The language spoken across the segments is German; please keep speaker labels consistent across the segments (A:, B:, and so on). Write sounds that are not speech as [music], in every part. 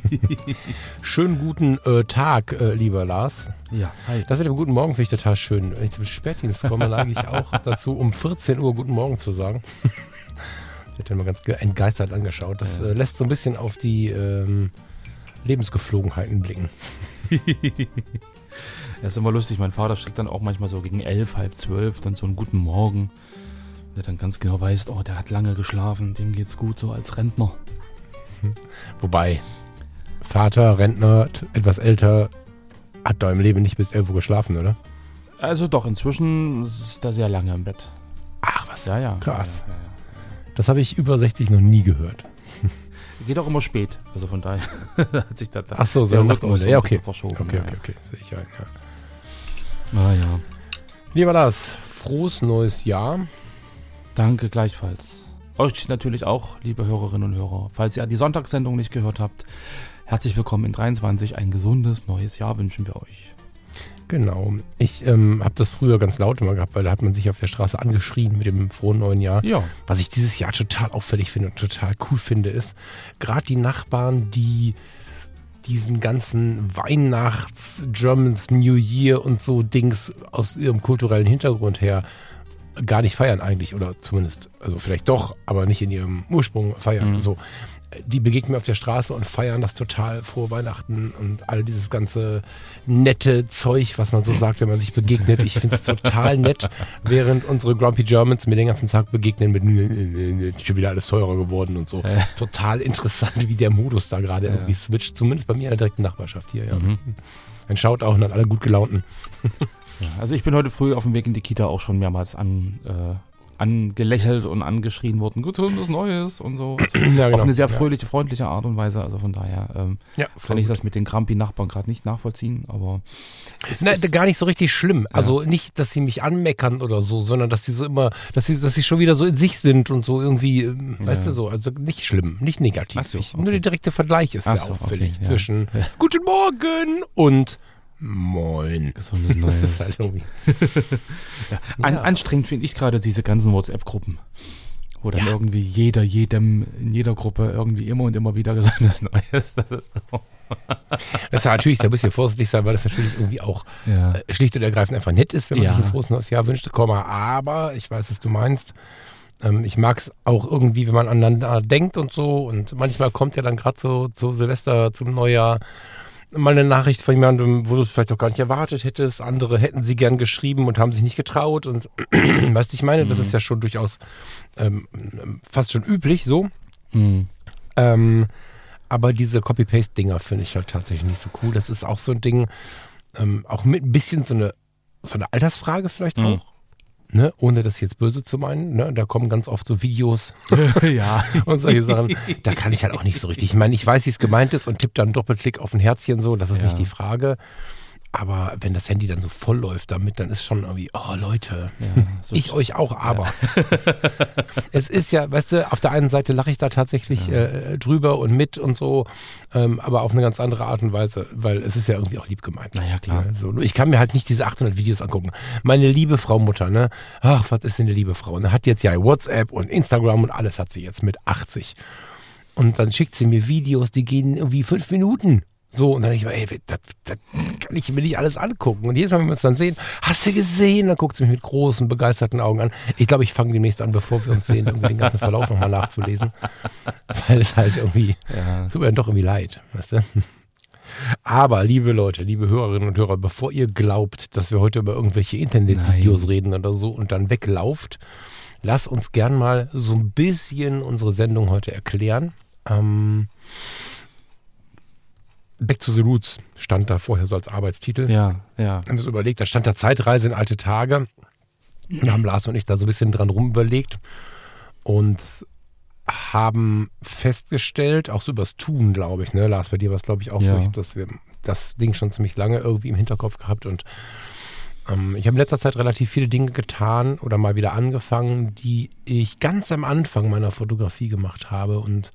A: [laughs]
B: Schönen guten äh, Tag, äh, lieber Lars.
A: Ja, hi.
B: Das mit dem guten Morgen finde ich total schön. Wenn ich zum Spätdienst komme, neige ich auch [laughs] dazu, um 14 Uhr guten Morgen zu sagen. Ich hätte mal ganz entgeistert angeschaut. Das
A: Ja.
B: äh, lässt so ein bisschen auf die ähm, Lebensgeflogenheiten blicken. [laughs]
A: Das ist immer lustig. Mein Vater schickt dann auch manchmal so gegen elf, halb zwölf dann so einen guten Morgen. Der dann ganz genau weiß, oh, der hat lange geschlafen, dem geht's gut, so als Rentner.
B: Wobei, Vater, Rentner, etwas älter, hat da im Leben nicht bis 11 Uhr geschlafen, oder?
A: Also doch, inzwischen ist er sehr lange im Bett.
B: Ach was.
A: Ja, ja.
B: Krass.
A: Ja, ja, ja.
B: Das habe ich über 60 noch nie gehört. [laughs]
A: Geht auch immer spät. Also von daher [laughs] hat sich da, da
B: Ach so, so
A: der Rhythmus
B: ja, okay.
A: verschoben.
B: Okay, okay, okay. Sehe ich ein, ja.
A: ja. Ah ja.
B: Lieber Lars, frohes neues Jahr.
A: Danke gleichfalls. Euch natürlich auch, liebe Hörerinnen und Hörer. Falls ihr die Sonntagssendung nicht gehört habt, herzlich willkommen in 23. Ein gesundes neues Jahr wünschen wir euch.
B: Genau. Ich ähm, habe das früher ganz laut immer gehabt, weil da hat man sich auf der Straße angeschrien mit dem frohen neuen Jahr.
A: Ja.
B: Was ich dieses Jahr total auffällig finde und total cool finde, ist gerade die Nachbarn, die diesen ganzen Weihnachts, Germans New Year und so Dings aus ihrem kulturellen Hintergrund her gar nicht feiern eigentlich oder zumindest, also vielleicht doch, aber nicht in ihrem Ursprung feiern.
A: Mhm.
B: So, die begegnen mir auf der Straße und feiern das total frohe Weihnachten und all dieses ganze nette Zeug, was man so sagt, wenn man sich begegnet. Ich finde es total nett, während unsere Grumpy Germans mir den ganzen Tag begegnen mit "Ist schon wieder alles teurer geworden und so.
A: Äh.
B: Total interessant, wie der Modus da gerade
A: Ja.
B: irgendwie switcht, zumindest bei mir in der direkten Nachbarschaft hier. Ja.
A: Mhm.
B: Ein Shoutout an alle gut gelaunten.
A: ja. Also ich bin heute früh auf dem Weg in die Kita auch schon mehrmals an, äh, angelächelt und angeschrien worden. Gesundes Neues und so. Also [clears throat]
B: Ja,
A: Auf eine sehr
B: Ja.
A: fröhliche, freundliche Art und Weise. Also von daher ähm,
B: Ja,
A: kann ich das mit den Krampi-Nachbarn gerade nicht nachvollziehen. Aber es
B: Nein,
A: ist-
B: gar nicht so richtig schlimm. Also nicht, dass sie mich anmeckern oder so, sondern dass sie so immer, dass sie, dass sie schon wieder so in sich sind und so irgendwie, ähm, weißt
A: Ja.
B: du so, also nicht schlimm, nicht negativ.
A: So, okay.
B: Nur der direkte Vergleich ist
A: Ach
B: sehr
A: so,
B: auffällig
A: okay, ja.
B: zwischen [laughs] Guten Morgen und Moin.
A: gesundes [laughs]
B: Das ist
A: Neues.
B: halt irgendwie. [laughs]
A: An,
B: Ja.
A: Anstrengend finde ich gerade diese ganzen WhatsApp-Gruppen. Wo dann
B: Ja.
A: irgendwie jeder, jedem, in jeder Gruppe irgendwie immer und immer wieder gesundes [laughs] Neues. Das ist,
B: Das ist natürlich ein bisschen vorsichtig sein, weil das natürlich irgendwie auch
A: ja.
B: äh, schlicht und ergreifend einfach nett ist, wenn man
A: Ja.
B: sich ein frohes neues Jahr wünscht, Komma, aber ich weiß, was du meinst. Ähm, ich mag es auch irgendwie, wenn man aneinander denkt und so und manchmal kommt ja dann gerade so zu Silvester, zum Neujahr mal eine Nachricht von jemandem, wo du es vielleicht auch gar nicht erwartet hättest. Andere hätten sie gern geschrieben und haben sich nicht getraut und [clears throat] weißt du, ich meine, das
A: Mhm.
B: ist ja schon durchaus ähm, fast schon üblich so.
A: Hm.
B: Ähm, aber diese Copy-Paste-Dinger finde ich halt tatsächlich nicht so cool. Das ist auch so ein Ding, ähm, auch mit ein bisschen so eine, so eine Altersfrage vielleicht
A: Mhm.
B: auch. Ne? Ohne das jetzt böse zu meinen. Ne? Da kommen ganz oft so Videos [laughs]
A: ja. [laughs]
B: und solche Sachen. Da kann ich halt auch nicht so richtig. Ich meine, ich weiß, wie es gemeint ist und tippe dann einen Doppelklick auf ein Herzchen so. Das ist
A: Ja.
B: nicht die Frage. Aber wenn das Handy dann so voll läuft damit, dann ist schon irgendwie, oh Leute,
A: ja [laughs] so
B: ich euch auch, aber. [laughs] es ist ja, weißt du, auf der einen Seite lache ich da tatsächlich äh, drüber und mit und so, ähm, aber auf eine ganz andere Art und Weise, weil es ist ja irgendwie auch lieb gemeint.
A: Naja, klar.
B: Ja, so, nur ich kann mir halt nicht diese 800 Videos angucken. Meine liebe Frau Mutter, ne? Ach, was ist denn eine liebe Frau? Ne? Hat jetzt ja WhatsApp und Instagram und alles hat sie jetzt mit 80. Und dann schickt sie mir Videos, die gehen irgendwie fünf Minuten. So, und dann denke ich mir, ey, das, das kann ich mir nicht alles angucken. Und jedes Mal, wenn wir uns dann sehen, hast du gesehen? Dann guckt sie mich mit großen, begeisterten Augen an. Ich glaube, ich fange demnächst an, bevor wir uns sehen, irgendwie den ganzen Verlauf nochmal nachzulesen. [laughs] Weil es halt irgendwie,
A: Ja.
B: tut mir dann doch irgendwie leid, weißt du? Aber, liebe Leute, liebe Hörerinnen und Hörer, bevor ihr glaubt, dass wir heute über irgendwelche Internetvideos reden oder so und dann weglauft, lasst uns gern mal so ein bisschen unsere Sendung heute erklären. Ähm, Back to the Roots stand da vorher so als Arbeitstitel.
A: Ja, ja.
B: Wir haben uns überlegt, da stand da Zeitreise in alte Tage. Da haben Lars und ich da so ein bisschen dran rumüberlegt und haben festgestellt, auch so übers Tun, glaube ich, ne, Lars, bei dir war es, glaube ich, auch so,
A: Ja.
B: ich habe das wir das Ding schon ziemlich lange irgendwie im Hinterkopf gehabt und ähm, ich habe in letzter Zeit relativ viele Dinge getan oder mal wieder angefangen, die ich ganz am Anfang meiner Fotografie gemacht habe und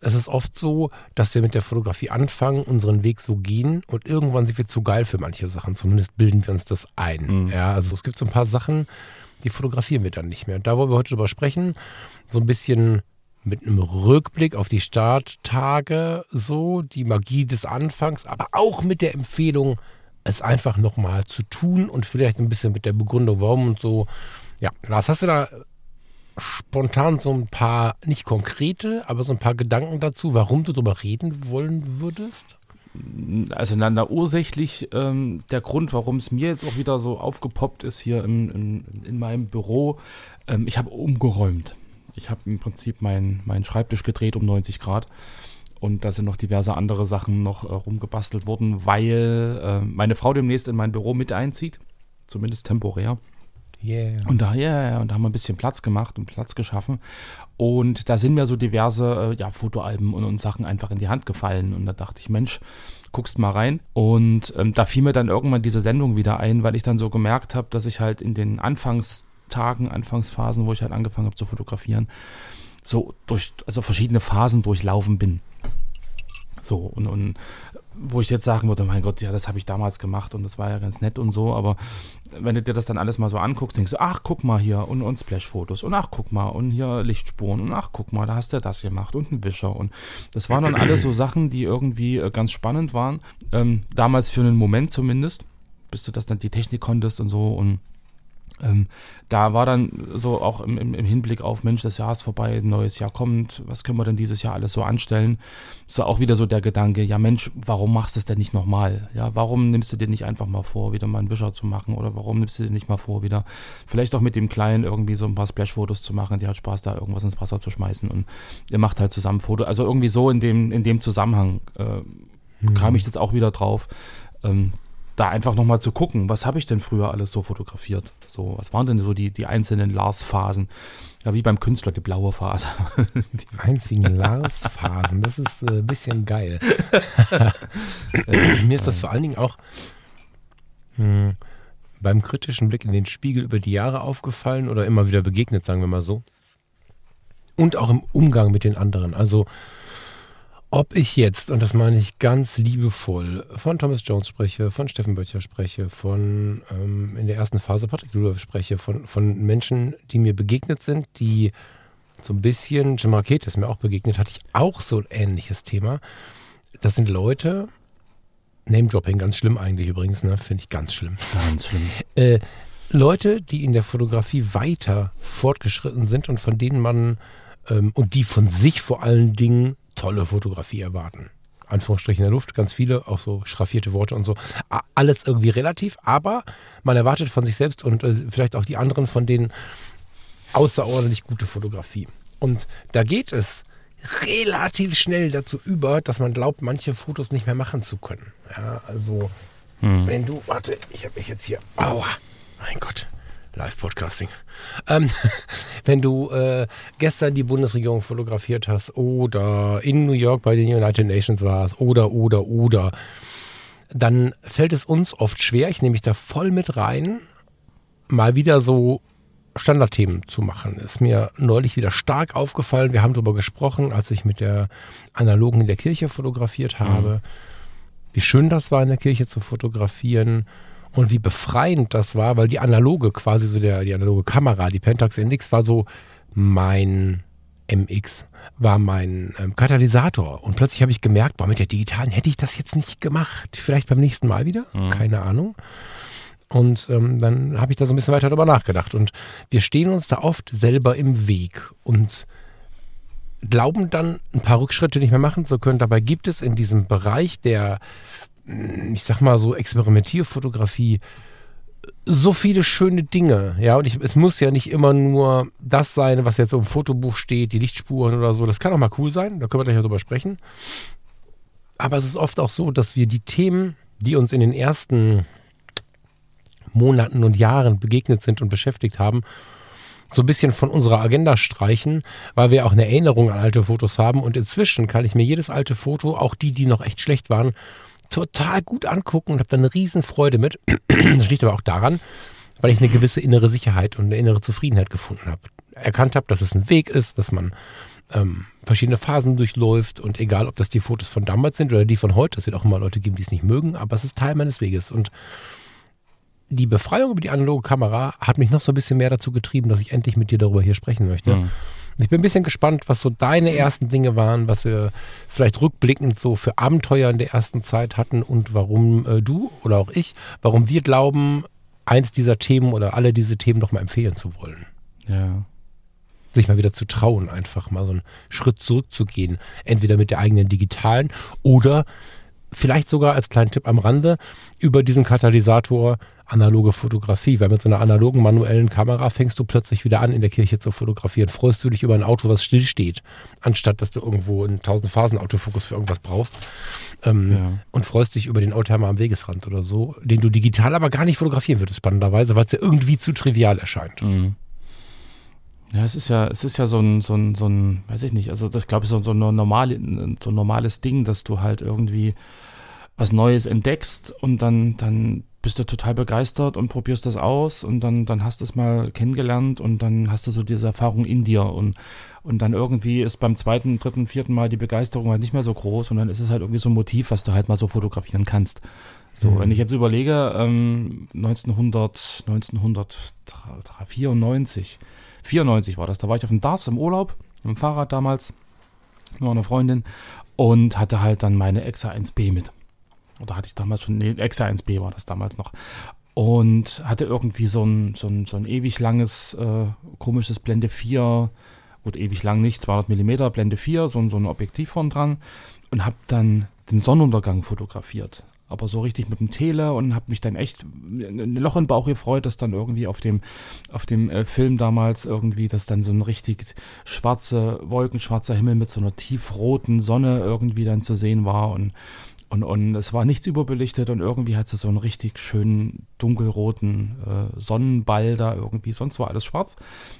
B: es ist oft so, dass wir mit der Fotografie anfangen, unseren Weg so gehen und irgendwann sind wir zu geil für manche Sachen. Zumindest bilden wir uns das ein. Mhm. Ja, also es gibt so ein paar Sachen, die fotografieren wir dann nicht mehr. Und da wollen wir heute drüber sprechen, so ein bisschen mit einem Rückblick auf die Starttage, so die Magie des Anfangs, aber auch mit der Empfehlung, es einfach nochmal zu tun und vielleicht ein bisschen mit der Begründung, warum und so. Ja, Lars, hast du da spontan so ein paar, nicht konkrete, aber so ein paar Gedanken dazu, warum du darüber reden wollen würdest?
A: Also na, na ursächlich ähm, der Grund, warum es mir jetzt auch wieder so aufgepoppt ist hier in, in, in meinem Büro, ähm, ich habe umgeräumt. Ich habe im Prinzip meinen mein Schreibtisch gedreht um 90 Grad und da sind noch diverse andere Sachen noch äh, rumgebastelt worden, weil äh, meine Frau demnächst in mein Büro mit einzieht, zumindest temporär. Yeah. Und da, yeah, und da haben wir ein bisschen Platz gemacht und Platz geschaffen. Und da sind mir so diverse äh, ja, Fotoalben und, und, Sachen einfach in die Hand gefallen. Und da dachte ich, Mensch, guckst mal rein. Und ähm, da fiel mir dann irgendwann diese Sendung wieder ein, weil ich dann so gemerkt habe, dass ich halt in den Anfangstagen, Anfangsphasen, wo ich halt angefangen habe zu fotografieren, so durch, also verschiedene Phasen durchlaufen bin. So, und, und wo ich jetzt sagen würde, mein Gott, ja, das habe ich damals gemacht und das war ja ganz nett und so, aber wenn du dir das dann alles mal so anguckst, denkst du, ach, guck mal hier und, und Splash-Fotos und ach, guck mal und hier Lichtspuren und ach, guck mal, da hast du das gemacht und ein Wischer und das waren dann alles so Sachen, die irgendwie äh, ganz spannend waren, ähm, damals für einen Moment zumindest, bis du das dann die Technik konntest und so und ähm, da war dann so auch im, im, Hinblick auf, Mensch, das Jahr ist vorbei, ein neues Jahr kommt, was können wir denn dieses Jahr alles so anstellen? So auch wieder so der Gedanke, ja Mensch, warum machst du es denn nicht nochmal? Ja, warum nimmst du dir nicht einfach mal vor, wieder mal einen Wischer zu machen? Oder warum nimmst du dir nicht mal vor, wieder vielleicht auch mit dem Kleinen irgendwie so ein paar Splash-Fotos zu machen, die hat Spaß, da irgendwas ins Wasser zu schmeißen und ihr macht halt zusammen Fotos. Also irgendwie so in dem, in dem Zusammenhang äh, hm. kam ich jetzt auch wieder drauf. Ähm, da einfach nochmal zu gucken, was habe ich denn früher alles so fotografiert? So, was waren denn so die, die einzelnen Lars-Phasen? Ja, wie beim Künstler, die blaue Phase. [laughs]
B: die einzigen [laughs] Lars-Phasen, das ist äh, ein bisschen geil. [laughs] Mir ist das vor allen Dingen auch hm, beim kritischen Blick in den Spiegel über die Jahre aufgefallen oder immer wieder begegnet, sagen wir mal so. Und auch im Umgang mit den anderen. Also, ob ich jetzt, und das meine ich ganz liebevoll, von Thomas Jones spreche, von Steffen Böttcher spreche, von ähm, in der ersten Phase Patrick Ludolf spreche, von, von Menschen, die mir begegnet sind, die so ein bisschen, Jim Marquette ist mir auch begegnet, hatte ich auch so ein ähnliches Thema. Das sind Leute, Name-Dropping, ganz schlimm eigentlich übrigens, ne? finde ich ganz schlimm.
A: Ganz schlimm.
B: Äh, Leute, die in der Fotografie weiter fortgeschritten sind und von denen man ähm, und die von sich vor allen Dingen tolle Fotografie erwarten. Anführungsstrichen in der Luft, ganz viele, auch so schraffierte Worte und so. Alles irgendwie relativ, aber man erwartet von sich selbst und äh, vielleicht auch die anderen von denen außerordentlich gute Fotografie. Und da geht es relativ schnell dazu über, dass man glaubt, manche Fotos nicht mehr machen zu können. Ja, also, hm. wenn du, warte, ich habe mich jetzt hier, aua, mein Gott, Live-Podcasting. Ähm, [laughs] wenn du äh, gestern die Bundesregierung fotografiert hast oder in New York bei den United Nations warst oder, oder, oder, dann fällt es uns oft schwer, ich nehme mich da voll mit rein, mal wieder so Standardthemen zu machen. Ist mir neulich wieder stark aufgefallen. Wir haben darüber gesprochen, als ich mit der Analogen in der Kirche fotografiert habe. Mhm. Wie schön das war, in der Kirche zu fotografieren und wie befreiend das war, weil die analoge, quasi so der, die analoge Kamera, die Pentax NX war so mein MX, war mein ähm, Katalysator. Und plötzlich habe ich gemerkt, boah, mit der digitalen hätte ich das jetzt nicht gemacht. Vielleicht beim nächsten Mal wieder, mhm. keine Ahnung. Und ähm, dann habe ich da so ein bisschen weiter darüber nachgedacht. Und wir stehen uns da oft selber im Weg und glauben dann, ein paar Rückschritte nicht mehr machen zu können. Dabei gibt es in diesem Bereich der ich sag mal so Experimentierfotografie so viele schöne Dinge, ja, und ich, es muss ja nicht immer nur das sein, was jetzt im Fotobuch steht, die Lichtspuren oder so, das kann auch mal cool sein, da können wir gleich darüber sprechen. Aber es ist oft auch so, dass wir die Themen, die uns in den ersten Monaten und Jahren begegnet sind und beschäftigt haben, so ein bisschen von unserer Agenda streichen, weil wir auch eine Erinnerung an alte Fotos haben. Und inzwischen kann ich mir jedes alte Foto, auch die, die noch echt schlecht waren, total gut angucken und habe da eine riesen Freude mit. [clears throat] Das liegt aber auch daran, weil ich eine gewisse innere Sicherheit und eine innere Zufriedenheit gefunden habe. Erkannt habe, dass es ein Weg ist, dass man ähm, verschiedene Phasen durchläuft und egal, ob das die Fotos von damals sind oder die von heute, es wird auch immer Leute geben, die es nicht mögen, aber es ist Teil meines Weges und die Befreiung über die analoge Kamera hat mich noch so ein bisschen mehr dazu getrieben, dass ich endlich mit dir darüber hier sprechen möchte. Mhm. Ich bin ein bisschen gespannt, was so deine ersten Dinge waren, was wir vielleicht rückblickend so für Abenteuer in der ersten Zeit hatten und warum äh, du oder auch ich, warum wir glauben, eins dieser Themen oder alle diese Themen noch mal empfehlen zu wollen.
A: Ja
B: sich mal wieder zu trauen, einfach mal so einen Schritt zurückzugehen. Entweder mit der eigenen digitalen oder vielleicht sogar als kleinen Tipp am Rande über diesen Katalysator analoge Fotografie, weil mit so einer analogen manuellen Kamera fängst du plötzlich wieder an, in der Kirche zu fotografieren. Freust du dich über ein Auto, was stillsteht, anstatt dass du irgendwo einen 1000 Phasen Autofokus für irgendwas brauchst. Ähm, ja. Und freust dich über den Oldtimer am Wegesrand oder so, den du digital aber gar nicht fotografieren würdest, spannenderweise, weil es ja irgendwie zu trivial erscheint. Mhm.
A: Ja, es ist ja, es ist ja so ein, so ein, so ein, weiß ich nicht, also das glaube ich so, so, eine normale, so ein normales Ding, dass du halt irgendwie was Neues entdeckst und dann, dann bist du total begeistert und probierst das aus und dann, dann hast du es mal kennengelernt und dann hast du so diese Erfahrung in dir und, und dann irgendwie ist beim zweiten, dritten, vierten Mal die Begeisterung halt nicht mehr so groß und dann ist es halt irgendwie so ein Motiv, was du halt mal so fotografieren kannst. So, mhm. wenn ich jetzt überlege, ähm, 1900, 1994, 94 war das. Da war ich auf dem DARS im Urlaub, mit dem Fahrrad damals, mit einer Freundin und hatte halt dann meine Exa 1B mit. Oder hatte ich damals schon, nee, Exa 1B war das damals noch. Und hatte irgendwie so ein, so ein, so ein ewig langes, äh, komisches Blende 4, gut, ewig lang nicht, 200 mm Blende 4, so, so ein Objektiv vorn dran und habe dann den Sonnenuntergang fotografiert aber so richtig mit dem Tele und habe mich dann echt ein Loch im Bauch gefreut, dass dann irgendwie auf dem auf dem äh, Film damals irgendwie, dass dann so ein richtig schwarze wolkenschwarzer Himmel mit so einer tiefroten Sonne irgendwie dann zu sehen war und und, und es war nichts überbelichtet und irgendwie hat es so einen richtig schönen dunkelroten äh, Sonnenball da irgendwie. Sonst war alles schwarz.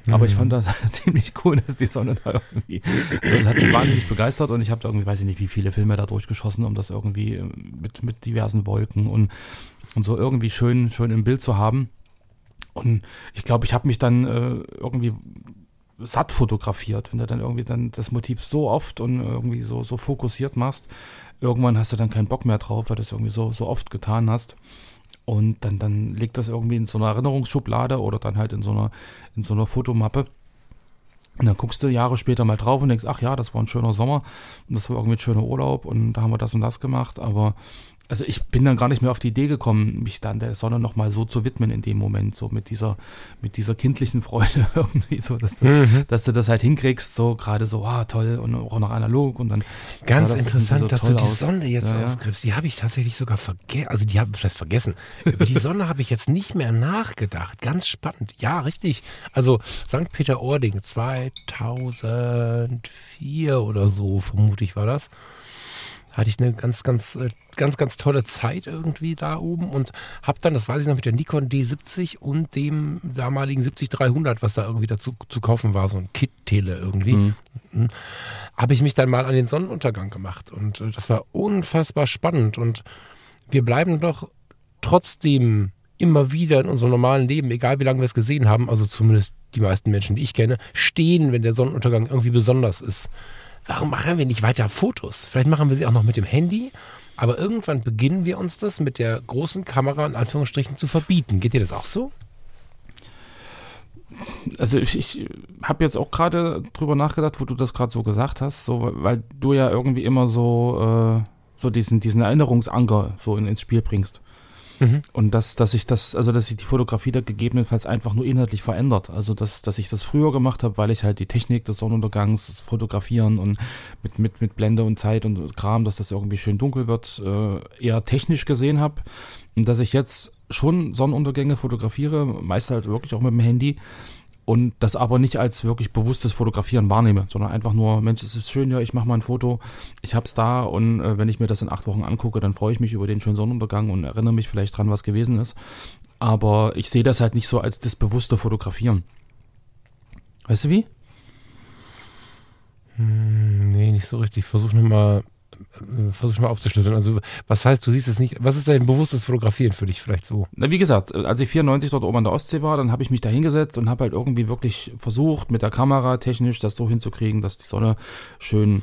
A: Mhm. Aber ich fand das [laughs] ziemlich cool, dass die Sonne da irgendwie. So, das hat mich wahnsinnig begeistert und ich habe irgendwie, weiß ich nicht, wie viele Filme da durchgeschossen, um das irgendwie äh, mit, mit diversen Wolken und, und so irgendwie schön, schön im Bild zu haben. Und ich glaube, ich habe mich dann äh, irgendwie satt fotografiert, wenn du dann irgendwie dann das Motiv so oft und irgendwie so, so fokussiert machst irgendwann hast du dann keinen Bock mehr drauf, weil du es irgendwie so, so oft getan hast. Und dann, dann liegt das irgendwie in so einer Erinnerungsschublade oder dann halt in so einer, in so einer Fotomappe. Und dann guckst du Jahre später mal drauf und denkst, ach ja, das war ein schöner Sommer und das war irgendwie ein schöner Urlaub und da haben wir das und das gemacht. Aber also ich bin dann gar nicht mehr auf die Idee gekommen, mich dann der Sonne nochmal so zu widmen in dem Moment, so mit dieser, mit dieser kindlichen Freude [laughs] irgendwie, so, dass, das, mhm. dass du das halt hinkriegst, so gerade so, ah, toll und auch noch analog und dann.
B: Ganz das interessant, so dass du die aus. Sonne jetzt ja, ausgriffst. Die habe ich tatsächlich sogar vergessen, also die habe ich vielleicht vergessen. Über die Sonne habe ich jetzt nicht mehr nachgedacht. Ganz spannend. Ja, richtig. Also St. Peter-Ording 2004 oder so, vermute ich, war das hatte ich eine ganz, ganz, äh, ganz, ganz tolle Zeit irgendwie da oben und habe dann, das weiß ich noch, mit der Nikon D70 und dem damaligen 70300, was da irgendwie dazu zu kaufen war, so ein Kit-Tele irgendwie, mhm. mhm. habe ich mich dann mal an den Sonnenuntergang gemacht und äh, das war unfassbar spannend und wir bleiben doch trotzdem immer wieder in unserem normalen Leben, egal wie lange wir es gesehen haben, also zumindest die meisten Menschen, die ich kenne, stehen, wenn der Sonnenuntergang irgendwie besonders ist warum machen wir nicht weiter Fotos? Vielleicht machen wir sie auch noch mit dem Handy, aber irgendwann beginnen wir uns das mit der großen Kamera in Anführungsstrichen zu verbieten. Geht dir das auch so?
A: Also ich, ich habe jetzt auch gerade drüber nachgedacht, wo du das gerade so gesagt hast, so, weil du ja irgendwie immer so, äh, so diesen, diesen Erinnerungsanker so in, ins Spiel bringst. Mhm. Und dass, dass ich das, also dass sich die Fotografie da gegebenenfalls einfach nur inhaltlich verändert. Also dass, dass ich das früher gemacht habe, weil ich halt die Technik des Sonnenuntergangs, Fotografieren und mit, mit, mit Blende und Zeit und Kram, dass das irgendwie schön dunkel wird, äh, eher technisch gesehen habe. Und dass ich jetzt schon Sonnenuntergänge fotografiere, meist halt wirklich auch mit dem Handy und das aber nicht als wirklich bewusstes Fotografieren wahrnehme, sondern einfach nur, Mensch, es ist schön, ja, ich mache mal ein Foto, ich hab's da und äh, wenn ich mir das in acht Wochen angucke, dann freue ich mich über den schönen Sonnenuntergang und erinnere mich vielleicht dran, was gewesen ist. Aber ich sehe das halt nicht so als das bewusste Fotografieren. Weißt du wie?
B: Hm, nee, nicht so richtig. Ich versuche nochmal äh, versuche mal aufzuschlüsseln. Also was heißt, du siehst es nicht, was ist dein bewusstes Fotografieren für dich vielleicht so?
A: Na, wie gesagt, als ich 94 dort oben an der Ostsee war, dann habe ich mich da hingesetzt und habe halt irgendwie wirklich versucht, mit der Kamera technisch das so hinzukriegen, dass die Sonne schön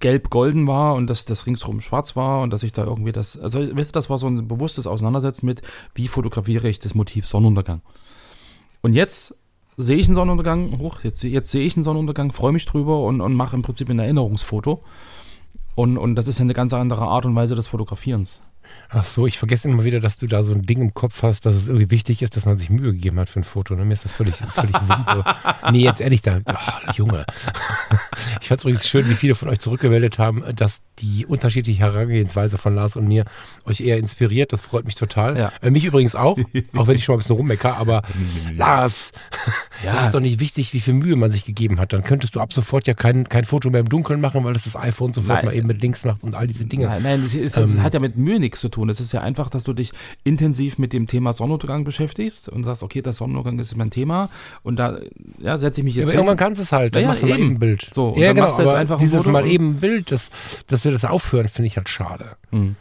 A: gelb-golden war und dass das ringsrum schwarz war und dass ich da irgendwie das, also weißt du, das war so ein bewusstes Auseinandersetzen mit, wie fotografiere ich das Motiv Sonnenuntergang. Und jetzt sehe ich einen Sonnenuntergang, hoch, jetzt, jetzt sehe ich einen Sonnenuntergang, freue mich drüber und, und mache im Prinzip ein Erinnerungsfoto. Und, und das ist ja eine ganz andere Art und Weise des Fotografierens.
B: Ach so, ich vergesse immer wieder, dass du da so ein Ding im Kopf hast, dass es irgendwie wichtig ist, dass man sich Mühe gegeben hat für ein Foto. Ne? Mir ist das völlig, völlig [laughs] wumpe. Nee, jetzt ehrlich, da, oh, Junge. Ich fand es übrigens schön, wie viele von euch zurückgemeldet haben, dass die unterschiedliche Herangehensweise von Lars und mir euch eher inspiriert. Das freut mich total. Ja. Äh, mich übrigens auch, auch wenn ich schon mal ein bisschen rummecker, aber [laughs] Lars, ja. das ist doch nicht wichtig, wie viel Mühe man sich gegeben hat. Dann könntest du ab sofort ja kein, kein Foto mehr im Dunkeln machen, weil das das iPhone sofort nein. mal eben mit links macht und all diese Dinge.
A: Nein, nein, das, ist, das ähm, hat ja mit Mühe nichts zu tun. Es ist ja einfach, dass du dich intensiv mit dem Thema Sonnenuntergang beschäftigst und sagst, okay, das Sonnenuntergang ist mein Thema und da ja, setze ich mich jetzt
B: ja, aber irgendwann kannst du es halt, dann ja, machst du mal eben ein Bild.
A: So,
B: ja, genau, aber einfach dieses Mal eben ein Bild, das, dass wir das aufhören, finde ich halt schade. Mhm.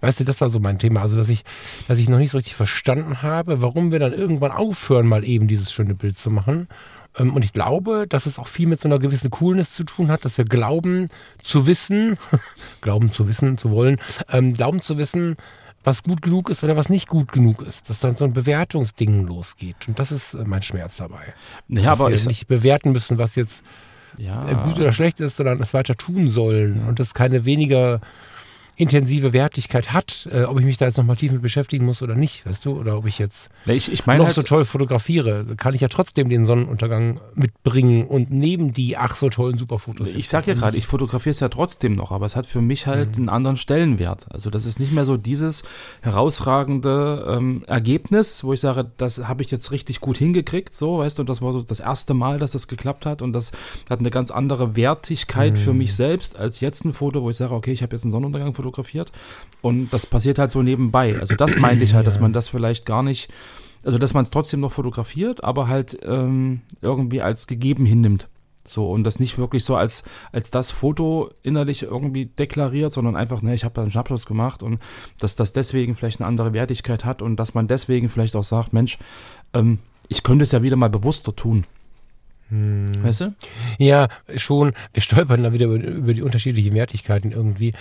B: Weißt du, das war so mein Thema. Also, dass ich, dass ich noch nicht so richtig verstanden habe, warum wir dann irgendwann aufhören, mal eben dieses schöne Bild zu machen. Ähm, und ich glaube, dass es auch viel mit so einer gewissen Coolness zu tun hat, dass wir glauben zu wissen, [laughs] glauben zu wissen, zu wollen, ähm, glauben zu wissen, was gut genug ist oder was nicht gut genug ist. Dass dann so ein Bewertungsding losgeht. Und das ist äh, mein Schmerz dabei.
A: Ja, dass aber
B: wir nicht bewerten müssen, was jetzt ja. Äh, gut oder schlecht ist, sondern es weiter tun sollen. Ja. Und das keine weniger intensive Wertigkeit hat, äh, ob ich mich da jetzt nochmal tief mit beschäftigen muss oder nicht, weißt du, oder ob ich jetzt
A: ich, ich mein
B: noch
A: halt,
B: so toll fotografiere, kann ich ja trotzdem den Sonnenuntergang mitbringen und neben die ach so tollen Superfotos.
A: Ich sag ja gerade, ich fotografiere es ja trotzdem noch, aber es hat für mich halt mhm. einen anderen Stellenwert. Also das ist nicht mehr so dieses herausragende ähm, Ergebnis, wo ich sage, das habe ich jetzt richtig gut hingekriegt, so, weißt du, und das war so das erste Mal, dass das geklappt hat und das hat eine ganz andere Wertigkeit mhm. für mich selbst als jetzt ein Foto, wo ich sage, okay, ich habe jetzt einen Sonnenuntergang fotografiert fotografiert. Und das passiert halt so nebenbei. Also das meinte ich halt, ja. dass man das vielleicht gar nicht, also dass man es trotzdem noch fotografiert, aber halt ähm, irgendwie als gegeben hinnimmt. So, und das nicht wirklich so als, als das Foto innerlich irgendwie deklariert, sondern einfach, ne, ich habe da einen Schnappschuss gemacht und dass das deswegen vielleicht eine andere Wertigkeit hat und dass man deswegen vielleicht auch sagt, Mensch, ähm, ich könnte es ja wieder mal bewusster tun.
B: Hm. Weißt du? Ja, schon. Wir stolpern da wieder über, über die unterschiedlichen Wertigkeiten irgendwie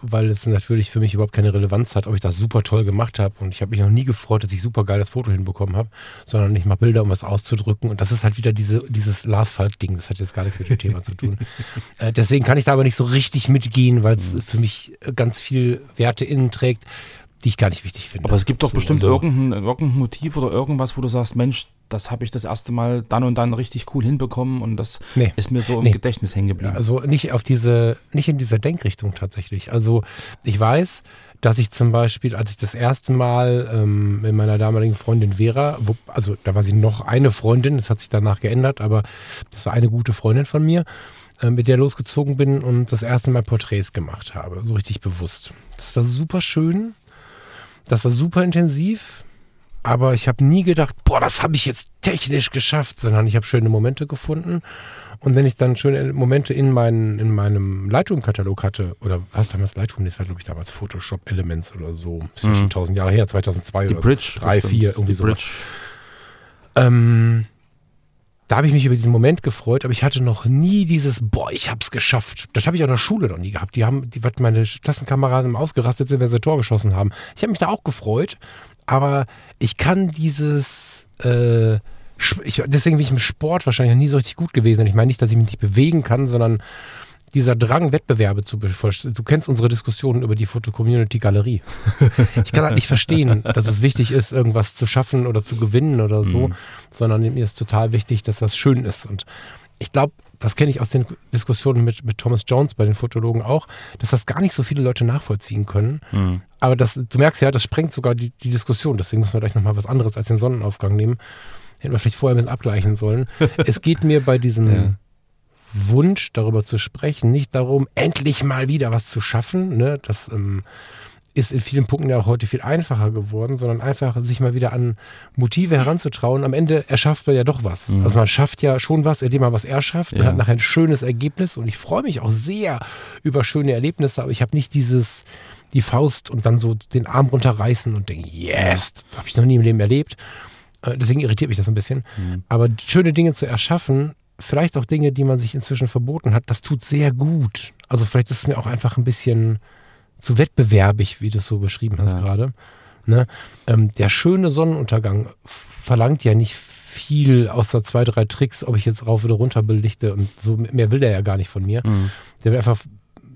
B: weil es natürlich für mich überhaupt keine Relevanz hat, ob ich das super toll gemacht habe. Und ich habe mich noch nie gefreut, dass ich super geil das Foto hinbekommen habe, sondern ich mache Bilder, um was auszudrücken. Und das ist halt wieder diese, dieses Lars Falk-Ding. Das hat jetzt gar nichts mit dem Thema zu tun. [laughs] Äh, deswegen kann ich da aber nicht so richtig mitgehen, weil es für mich ganz viel Werte innen trägt die ich gar nicht wichtig finde.
A: Aber es gibt doch so, bestimmt also, irgendein, irgendein Motiv oder irgendwas, wo du sagst, Mensch, das habe ich das erste Mal dann und dann richtig cool hinbekommen und das nee, ist mir so im nee. Gedächtnis hängen geblieben.
B: Also nicht auf diese, nicht in dieser Denkrichtung tatsächlich. Also ich weiß, dass ich zum Beispiel, als ich das erste Mal ähm, mit meiner damaligen Freundin Vera, wo, also da war sie noch eine Freundin, das hat sich danach geändert, aber das war eine gute Freundin von mir, äh, mit der losgezogen bin und das erste Mal Porträts gemacht habe, so richtig bewusst. Das war super schön das war super intensiv, aber ich habe nie gedacht, boah, das habe ich jetzt technisch geschafft, sondern ich habe schöne Momente gefunden. Und wenn ich dann schöne Momente in, mein, in meinem Lightroom-Katalog hatte, oder was damals Lightroom, das war glaube ich damals Photoshop Elements oder so, ist ja mhm. schon tausend Jahre her, 2002
A: Die
B: oder
A: Bridge,
B: so, drei, vier, irgendwie so. Ähm, da habe ich mich über diesen Moment gefreut, aber ich hatte noch nie dieses, boah, ich hab's geschafft. Das habe ich auch in der Schule noch nie gehabt. Die haben, die, was meine Klassenkameraden ausgerastet sind, wenn sie Tor geschossen haben. Ich habe mich da auch gefreut, aber ich kann dieses, äh, ich, deswegen bin ich im Sport wahrscheinlich noch nie so richtig gut gewesen. Ich meine nicht, dass ich mich nicht bewegen kann, sondern dieser Drang, Wettbewerbe zu befolgen. Du kennst unsere Diskussionen über die Foto-Community-Galerie. [laughs] Ich kann halt nicht verstehen, dass es wichtig ist, irgendwas zu schaffen oder zu gewinnen oder so, mhm. sondern mir ist total wichtig, dass das schön ist. Und ich glaube, das kenne ich aus den Diskussionen mit, mit Thomas Jones bei den Fotologen auch, dass das gar nicht so viele Leute nachvollziehen können. Mhm. Aber das, du merkst ja, das sprengt sogar die, die Diskussion. Deswegen müssen wir gleich nochmal was anderes als den Sonnenaufgang nehmen. Hätten wir vielleicht vorher ein bisschen abgleichen sollen. [laughs] es geht mir bei diesem ja. Wunsch, darüber zu sprechen, nicht darum, endlich mal wieder was zu schaffen. Ne? Das ähm, ist in vielen Punkten ja auch heute viel einfacher geworden, sondern einfach sich mal wieder an Motive heranzutrauen. Am Ende erschafft man ja doch was. Mhm. Also man schafft ja schon was, indem man was erschafft. Ja. Man hat nachher ein schönes Ergebnis und ich freue mich auch sehr über schöne Erlebnisse, aber ich habe nicht dieses, die Faust und dann so den Arm runterreißen und denke, yes, das habe ich noch nie im Leben erlebt. Äh, deswegen irritiert mich das ein bisschen. Mhm. Aber schöne Dinge zu erschaffen, vielleicht auch Dinge, die man sich inzwischen verboten hat, das tut sehr gut. Also vielleicht ist es mir auch einfach ein bisschen zu wettbewerbig, wie du es so beschrieben hast ja. gerade. Ne? Ähm, der schöne Sonnenuntergang verlangt ja nicht viel außer zwei, drei Tricks, ob ich jetzt rauf oder runter belichte und so mehr will der ja gar nicht von mir. Mhm. Der will einfach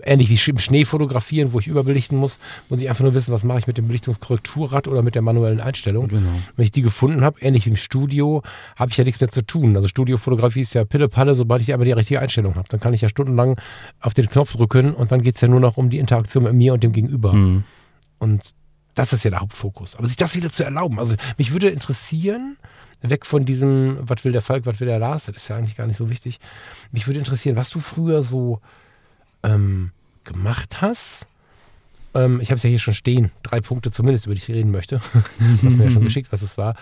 B: ähnlich wie im Schnee fotografieren, wo ich überbelichten muss, muss ich einfach nur wissen, was mache ich mit dem Belichtungskorrekturrad oder mit der manuellen Einstellung. Genau. Wenn ich die gefunden habe, ähnlich wie im Studio, habe ich ja nichts mehr zu tun. Also Studiofotografie ist ja Pille-Palle, sobald ich aber die richtige Einstellung habe. Dann kann ich ja stundenlang auf den Knopf drücken und dann geht es ja nur noch um die Interaktion mit mir und dem Gegenüber. Mhm. Und das ist ja der Hauptfokus. Aber sich das wieder zu erlauben. Also mich würde interessieren, weg von diesem, was will der Falk, was will der Lars, das ist ja eigentlich gar nicht so wichtig. Mich würde interessieren, was du früher so ähm, gemacht hast. Ähm, ich habe es ja hier schon stehen, drei Punkte zumindest, über die ich reden möchte. du [laughs] hast mir ja schon [laughs] geschickt, was es war.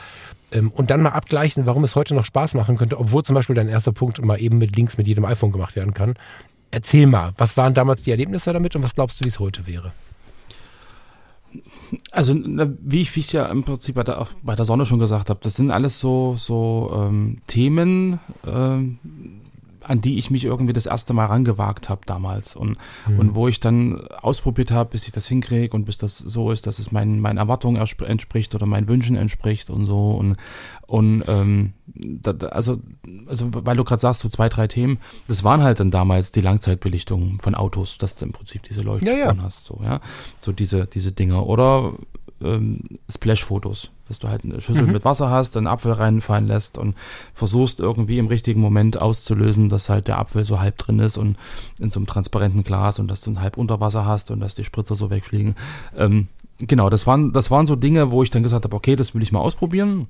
B: Ähm, und dann mal abgleichen, warum es heute noch Spaß machen könnte, obwohl zum Beispiel dein erster Punkt mal eben mit Links mit jedem iPhone gemacht werden kann. Erzähl mal, was waren damals die Erlebnisse damit und was glaubst du, wie es heute wäre?
A: Also, wie ich, wie ich ja im Prinzip bei der, bei der Sonne schon gesagt habe, das sind alles so, so ähm, Themen, ähm, an die ich mich irgendwie das erste Mal rangewagt habe damals. Und, mhm. und wo ich dann ausprobiert habe, bis ich das hinkriege und bis das so ist, dass es meinen, meinen Erwartungen entspricht oder meinen Wünschen entspricht und so. Und, und ähm, da, also, also weil du gerade sagst, so zwei, drei Themen, das waren halt dann damals die Langzeitbelichtungen von Autos, dass du im Prinzip diese Leuchtspuren ja, ja. hast, so, ja, so diese, diese Dinge oder ähm, Splash-Fotos, dass du halt eine Schüssel mhm. mit Wasser hast, einen Apfel reinfallen lässt und versuchst irgendwie im richtigen Moment auszulösen, dass halt der Apfel so halb drin ist und in so einem transparenten Glas und dass du ihn halb unter Wasser hast und dass die Spritzer so wegfliegen. Ähm, genau, das waren, das waren so Dinge, wo ich dann gesagt habe, okay, das will ich mal ausprobieren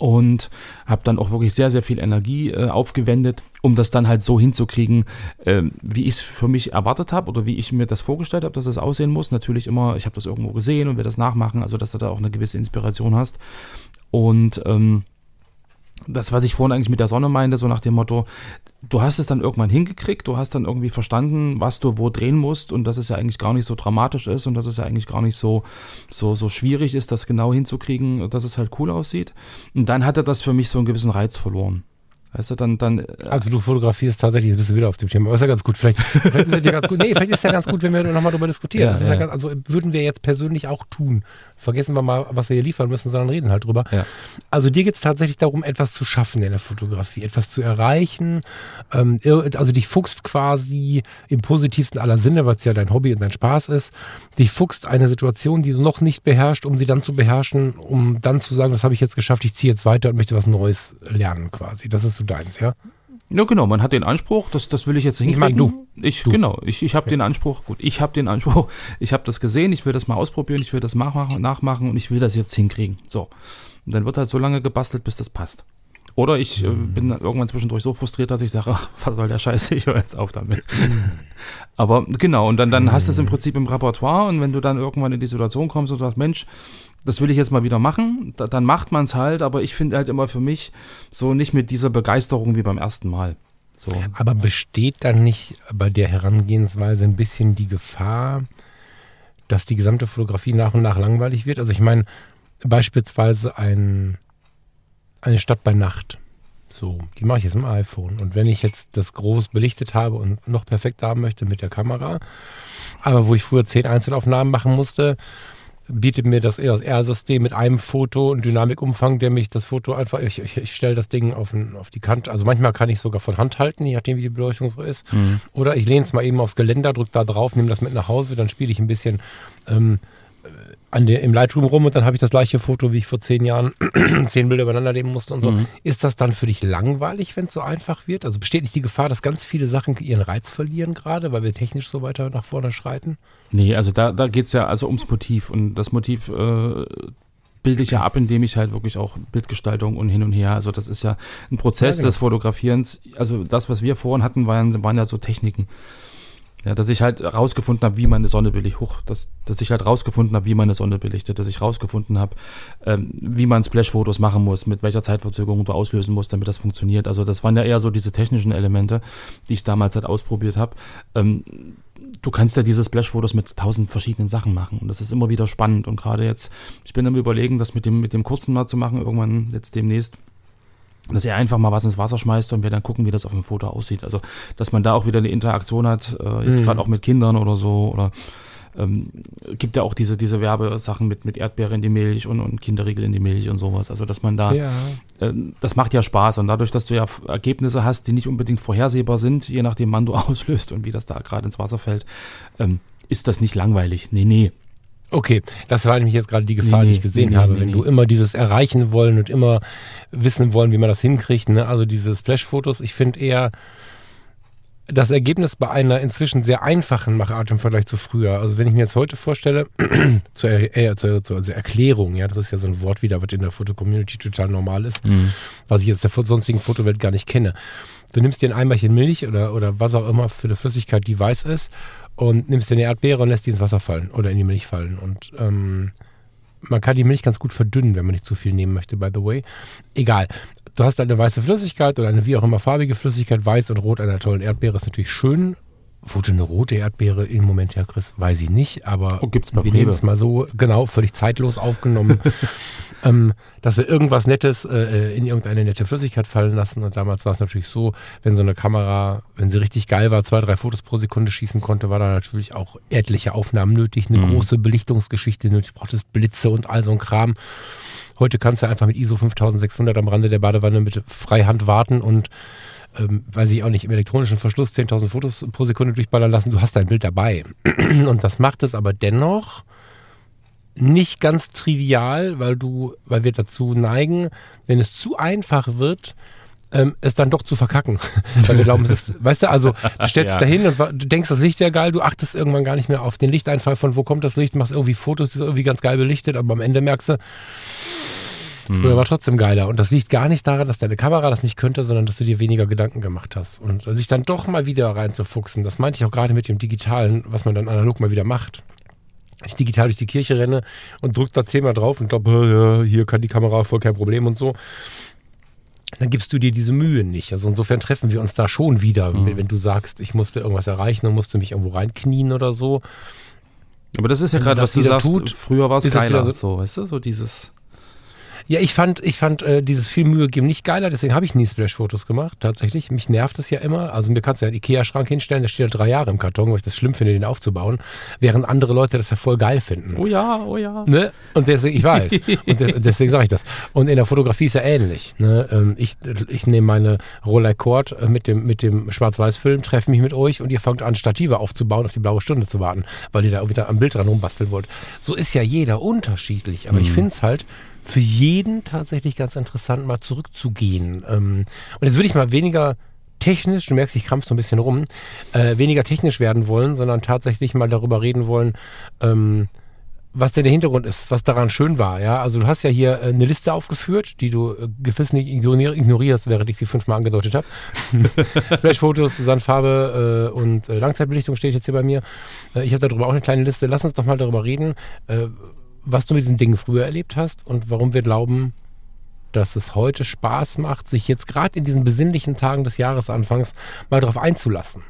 A: und habe dann auch wirklich sehr, sehr viel Energie äh, aufgewendet, um das dann halt so hinzukriegen, äh, wie ich es für mich erwartet habe oder wie ich mir das vorgestellt habe, dass es aussehen muss. Natürlich immer, ich habe das irgendwo gesehen und will das nachmachen, also dass du da auch eine gewisse Inspiration hast. Und ähm, das, was ich vorhin eigentlich mit der Sonne meinte, so nach dem Motto, du hast es dann irgendwann hingekriegt, du hast dann irgendwie verstanden, was du wo drehen musst und dass es ja eigentlich gar nicht so dramatisch ist und dass es ja eigentlich gar nicht so, so, so schwierig ist, das genau hinzukriegen, dass es halt cool aussieht. Und dann hatte das für mich so einen gewissen Reiz verloren. Weißt du, dann, dann. Äh,
B: also du fotografierst tatsächlich, jetzt bist du wieder auf dem Thema, aber ist ja ganz gut. Vielleicht, vielleicht ist es ja ganz gut. Nee, vielleicht ist ja ganz gut, wenn wir nochmal darüber diskutieren. Ja, ja. Ja ganz, also würden wir jetzt persönlich auch tun. Vergessen wir mal, was wir hier liefern müssen, sondern reden halt drüber. Also dir geht es tatsächlich darum, etwas zu schaffen in der Fotografie, etwas zu erreichen. Ähm, also dich fuchst quasi im positivsten aller Sinne, was ja dein Hobby und dein Spaß ist, dich fuchst eine Situation, die du noch nicht beherrschst, um sie dann zu beherrschen, um dann zu sagen, das habe ich jetzt geschafft, ich ziehe jetzt weiter und möchte was Neues lernen quasi. Das ist so deins, ja?
A: Ja, genau, man hat den Anspruch, das, das will ich jetzt hinkriegen.
B: Ich meine, du.
A: Ich,
B: du.
A: genau, ich, ich habe ja. den Anspruch, gut, ich habe den Anspruch, [laughs] ich habe das gesehen, ich will das mal ausprobieren, ich will das nachmachen, nachmachen und ich will das jetzt hinkriegen. So. Und dann wird halt so lange gebastelt, bis das passt. Oder ich äh, mhm. bin irgendwann zwischendurch so frustriert, dass ich sage, [laughs] ach, was soll der Scheiße, ich höre jetzt auf damit. Mhm. Aber genau, und dann, dann mhm. hast du es im Prinzip im Repertoire und wenn du dann irgendwann in die Situation kommst und sagst, Mensch, das will ich jetzt mal wieder machen, da, dann macht man es halt, aber ich finde halt immer für mich so nicht mit dieser Begeisterung wie beim ersten Mal. So.
B: Aber besteht dann nicht bei der Herangehensweise ein bisschen die Gefahr, dass die gesamte Fotografie nach und nach langweilig wird? Also ich meine, beispielsweise ein, eine Stadt bei Nacht. So, die mache ich jetzt im iPhone. Und wenn ich jetzt das groß belichtet habe und noch perfekter haben möchte mit der Kamera, aber wo ich früher zehn Einzelaufnahmen machen musste, bietet mir das EOS-R-System mit einem Foto und Dynamikumfang, der mich das Foto einfach, ich, ich, ich stelle das Ding auf, ein, auf die Kante, also manchmal kann ich sogar von Hand halten, je nachdem wie die Beleuchtung so ist. Mhm. Oder ich lehne es mal eben aufs Geländer, drücke da drauf, nehme das mit nach Hause, dann spiele ich ein bisschen ähm, an der, im Lightroom rum und dann habe ich das gleiche Foto, wie ich vor zehn Jahren [clears throat] zehn Bilder übereinander nehmen musste und so. Mhm. Ist das dann für dich langweilig, wenn es so einfach wird? Also besteht nicht die Gefahr, dass ganz viele Sachen ihren Reiz verlieren gerade, weil wir technisch so weiter nach vorne schreiten?
A: Nee, also da, da geht es ja also ums Motiv und das Motiv äh, bilde ich ja ab, indem ich halt wirklich auch Bildgestaltung und hin und her, also das ist ja ein Prozess ja, genau. des Fotografierens. Also das, was wir vorhin hatten, waren, waren ja so Techniken. Ja, dass ich halt rausgefunden habe, wie man eine Sonne belichtet, hoch, dass, dass ich halt rausgefunden habe, wie man eine Sonne belichtet, dass ich rausgefunden habe, ähm, wie man Splash-Fotos machen muss, mit welcher Zeitverzögerung du auslösen musst, damit das funktioniert. Also das waren ja eher so diese technischen Elemente, die ich damals halt ausprobiert habe. Ähm, du kannst ja diese Splash-Fotos mit tausend verschiedenen Sachen machen und das ist immer wieder spannend und gerade jetzt, ich bin am überlegen, das mit dem, mit dem kurzen mal zu machen, irgendwann jetzt demnächst, dass er einfach mal was ins Wasser schmeißt und wir dann gucken, wie das auf dem Foto aussieht. Also, dass man da auch wieder eine Interaktion hat, äh, jetzt mhm. gerade auch mit Kindern oder so oder ähm, gibt ja auch diese, diese Werbesachen mit, mit Erdbeere in die Milch und, und Kinderriegel in die Milch und sowas. Also, dass man da, ja. äh, das macht ja Spaß. Und dadurch, dass du ja Ergebnisse hast, die nicht unbedingt vorhersehbar sind, je nachdem, wann du [laughs] auslöst und wie das da gerade ins Wasser fällt, ähm, ist das nicht langweilig. Nee, nee.
B: Okay, das war nämlich jetzt gerade die Gefahr, nee, die ich gesehen nee, habe. Nee, Wenn du immer dieses erreichen wollen und immer wissen wollen, wie man das hinkriegt, ne? also diese Splash-Fotos, ich finde eher das Ergebnis bei einer inzwischen sehr einfachen Machart im Vergleich zu früher. Also wenn ich mir jetzt heute vorstelle, [clears throat] zur, äh, zur, zur, zur, Erklärung, ja, das ist ja so ein Wort wieder, was in der Foto-Community total normal ist, mhm. was ich jetzt der sonstigen Fotowelt gar nicht kenne. Du nimmst dir ein Eimerchen Milch oder, oder was auch immer für eine Flüssigkeit, die weiß ist und nimmst dir eine Erdbeere und lässt die ins Wasser fallen oder in die Milch fallen. Und ähm, man kann die Milch ganz gut verdünnen, wenn man nicht zu viel nehmen möchte, by the way. Egal. Du hast eine weiße Flüssigkeit oder eine wie auch immer farbige Flüssigkeit, weiß und rot einer tollen Erdbeere ist natürlich schön. Wurde eine rote Erdbeere im Moment her, Chris? Weiß ich nicht, aber
A: oh, gibt's bei
B: wir nehmen es mal so, genau, völlig zeitlos aufgenommen. [laughs] ähm, dass wir irgendwas Nettes äh, äh, in irgendeine nette Flüssigkeit fallen lassen. Und damals war es natürlich so, wenn so eine Kamera, wenn sie richtig geil war, zwei, drei Fotos pro Sekunde schießen konnte, war da natürlich auch etliche Aufnahmen nötig, eine mhm. große Belichtungsgeschichte nötig, braucht es Blitze und all so ein Kram. Heute kannst du einfach mit ISO 5600 am Rande der Badewanne mit Freihand warten und ähm, weiß ich auch nicht, im elektronischen Verschluss 10.000 Fotos pro Sekunde durchballern lassen. Du hast dein Bild dabei. [clears throat] Und das macht es aber dennoch nicht ganz trivial, weil du, weil wir dazu neigen, wenn es zu einfach wird, ähm, es dann doch zu verkacken. [laughs] weil wir glauben, es ist, weißt du, also du stellst ja. dahin und du denkst, das Licht wäre geil, du achtest irgendwann gar nicht mehr auf den Lichteinfall von wo kommt das Licht, machst irgendwie Fotos, die sind irgendwie ganz geil belichtet, aber am Ende merkst du, Früher hm. war trotzdem geiler. Und das liegt gar nicht daran, dass deine Kamera das nicht könnte, sondern dass du dir weniger Gedanken gemacht hast. Und sich dann doch mal wieder reinzufuchsen, das meinte ich auch gerade mit dem Digitalen, was man dann analog mal wieder macht ich digital durch die Kirche renne und drückst da zehnmal drauf und glaube, hier kann die Kamera voll kein Problem und so, dann gibst du dir diese Mühe nicht. Also insofern treffen wir uns da schon wieder, mhm. wenn du sagst, ich musste irgendwas erreichen und musste mich irgendwo reinknien oder so.
A: Aber das ist ja gerade, was du sagst, tut, früher war es geiler, so, so, weißt du, so dieses
B: ja, ich fand, ich fand äh, dieses viel Mühe geben nicht geiler, deswegen habe ich nie Splash-Fotos gemacht, tatsächlich. Mich nervt das ja immer. Also mir kannst du ja einen Ikea-Schrank hinstellen, der steht ja drei Jahre im Karton, weil ich das schlimm finde, den aufzubauen, während andere Leute das ja voll geil finden.
A: Oh ja, oh ja.
B: Ne? Und deswegen, ich weiß. und de [laughs] deswegen sage ich das. Und in der Fotografie ist ja ähnlich. Ne? Ähm, ich, ich nehme meine Rolex Cord äh, mit dem, mit dem Schwarz-Weiß-Film, treffe mich mit euch und ihr fangt an, Stative aufzubauen, auf die blaue Stunde zu warten, weil ihr da wieder am Bild dran rumbasteln wollt. So ist ja jeder unterschiedlich. Aber mhm. ich finde es halt, für jeden tatsächlich ganz interessant, mal zurückzugehen. Ähm, und jetzt würde ich mal weniger technisch, du merkst, ich krampf so ein bisschen rum, äh, weniger technisch werden wollen, sondern tatsächlich mal darüber reden wollen, ähm, was denn der Hintergrund ist, was daran schön war. Ja, also du hast ja hier äh, eine Liste aufgeführt, die du äh, gewiss nicht ignorierst, während ich sie fünfmal angedeutet habe. [laughs] Splash-Fotos, Sandfarbe äh, und Langzeitbelichtung steht jetzt hier bei mir. Äh, ich habe darüber auch eine kleine Liste. Lass uns doch mal darüber reden, äh, was du mit diesen Dingen früher erlebt hast und warum wir glauben, dass es heute Spaß macht, sich jetzt gerade in diesen besinnlichen Tagen des Jahresanfangs mal darauf einzulassen.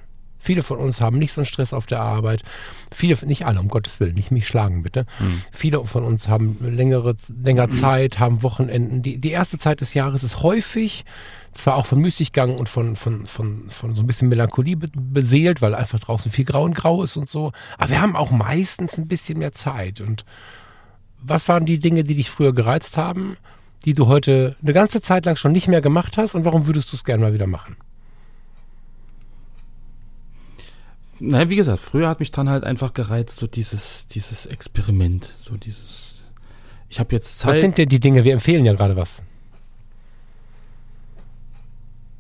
B: Viele von uns haben nicht so einen Stress auf der Arbeit. Viele, nicht alle, um Gottes Willen, nicht mich schlagen bitte. Mhm. Viele von uns haben längere, länger Zeit, haben Wochenenden. Die, die erste Zeit des Jahres ist häufig zwar auch von Müßiggang und von, von, von, von so ein bisschen Melancholie beseelt, weil einfach draußen viel Grau und Grau ist und so. Aber wir haben auch meistens ein bisschen mehr Zeit und was waren die Dinge, die dich früher gereizt haben, die du heute eine ganze Zeit lang schon nicht mehr gemacht hast und warum würdest du es gerne mal wieder machen?
A: Naja, wie gesagt, früher hat mich dann halt einfach gereizt, so dieses, dieses Experiment, so dieses. Ich habe jetzt
B: Zeit. Was sind denn die Dinge? Wir empfehlen ja gerade was.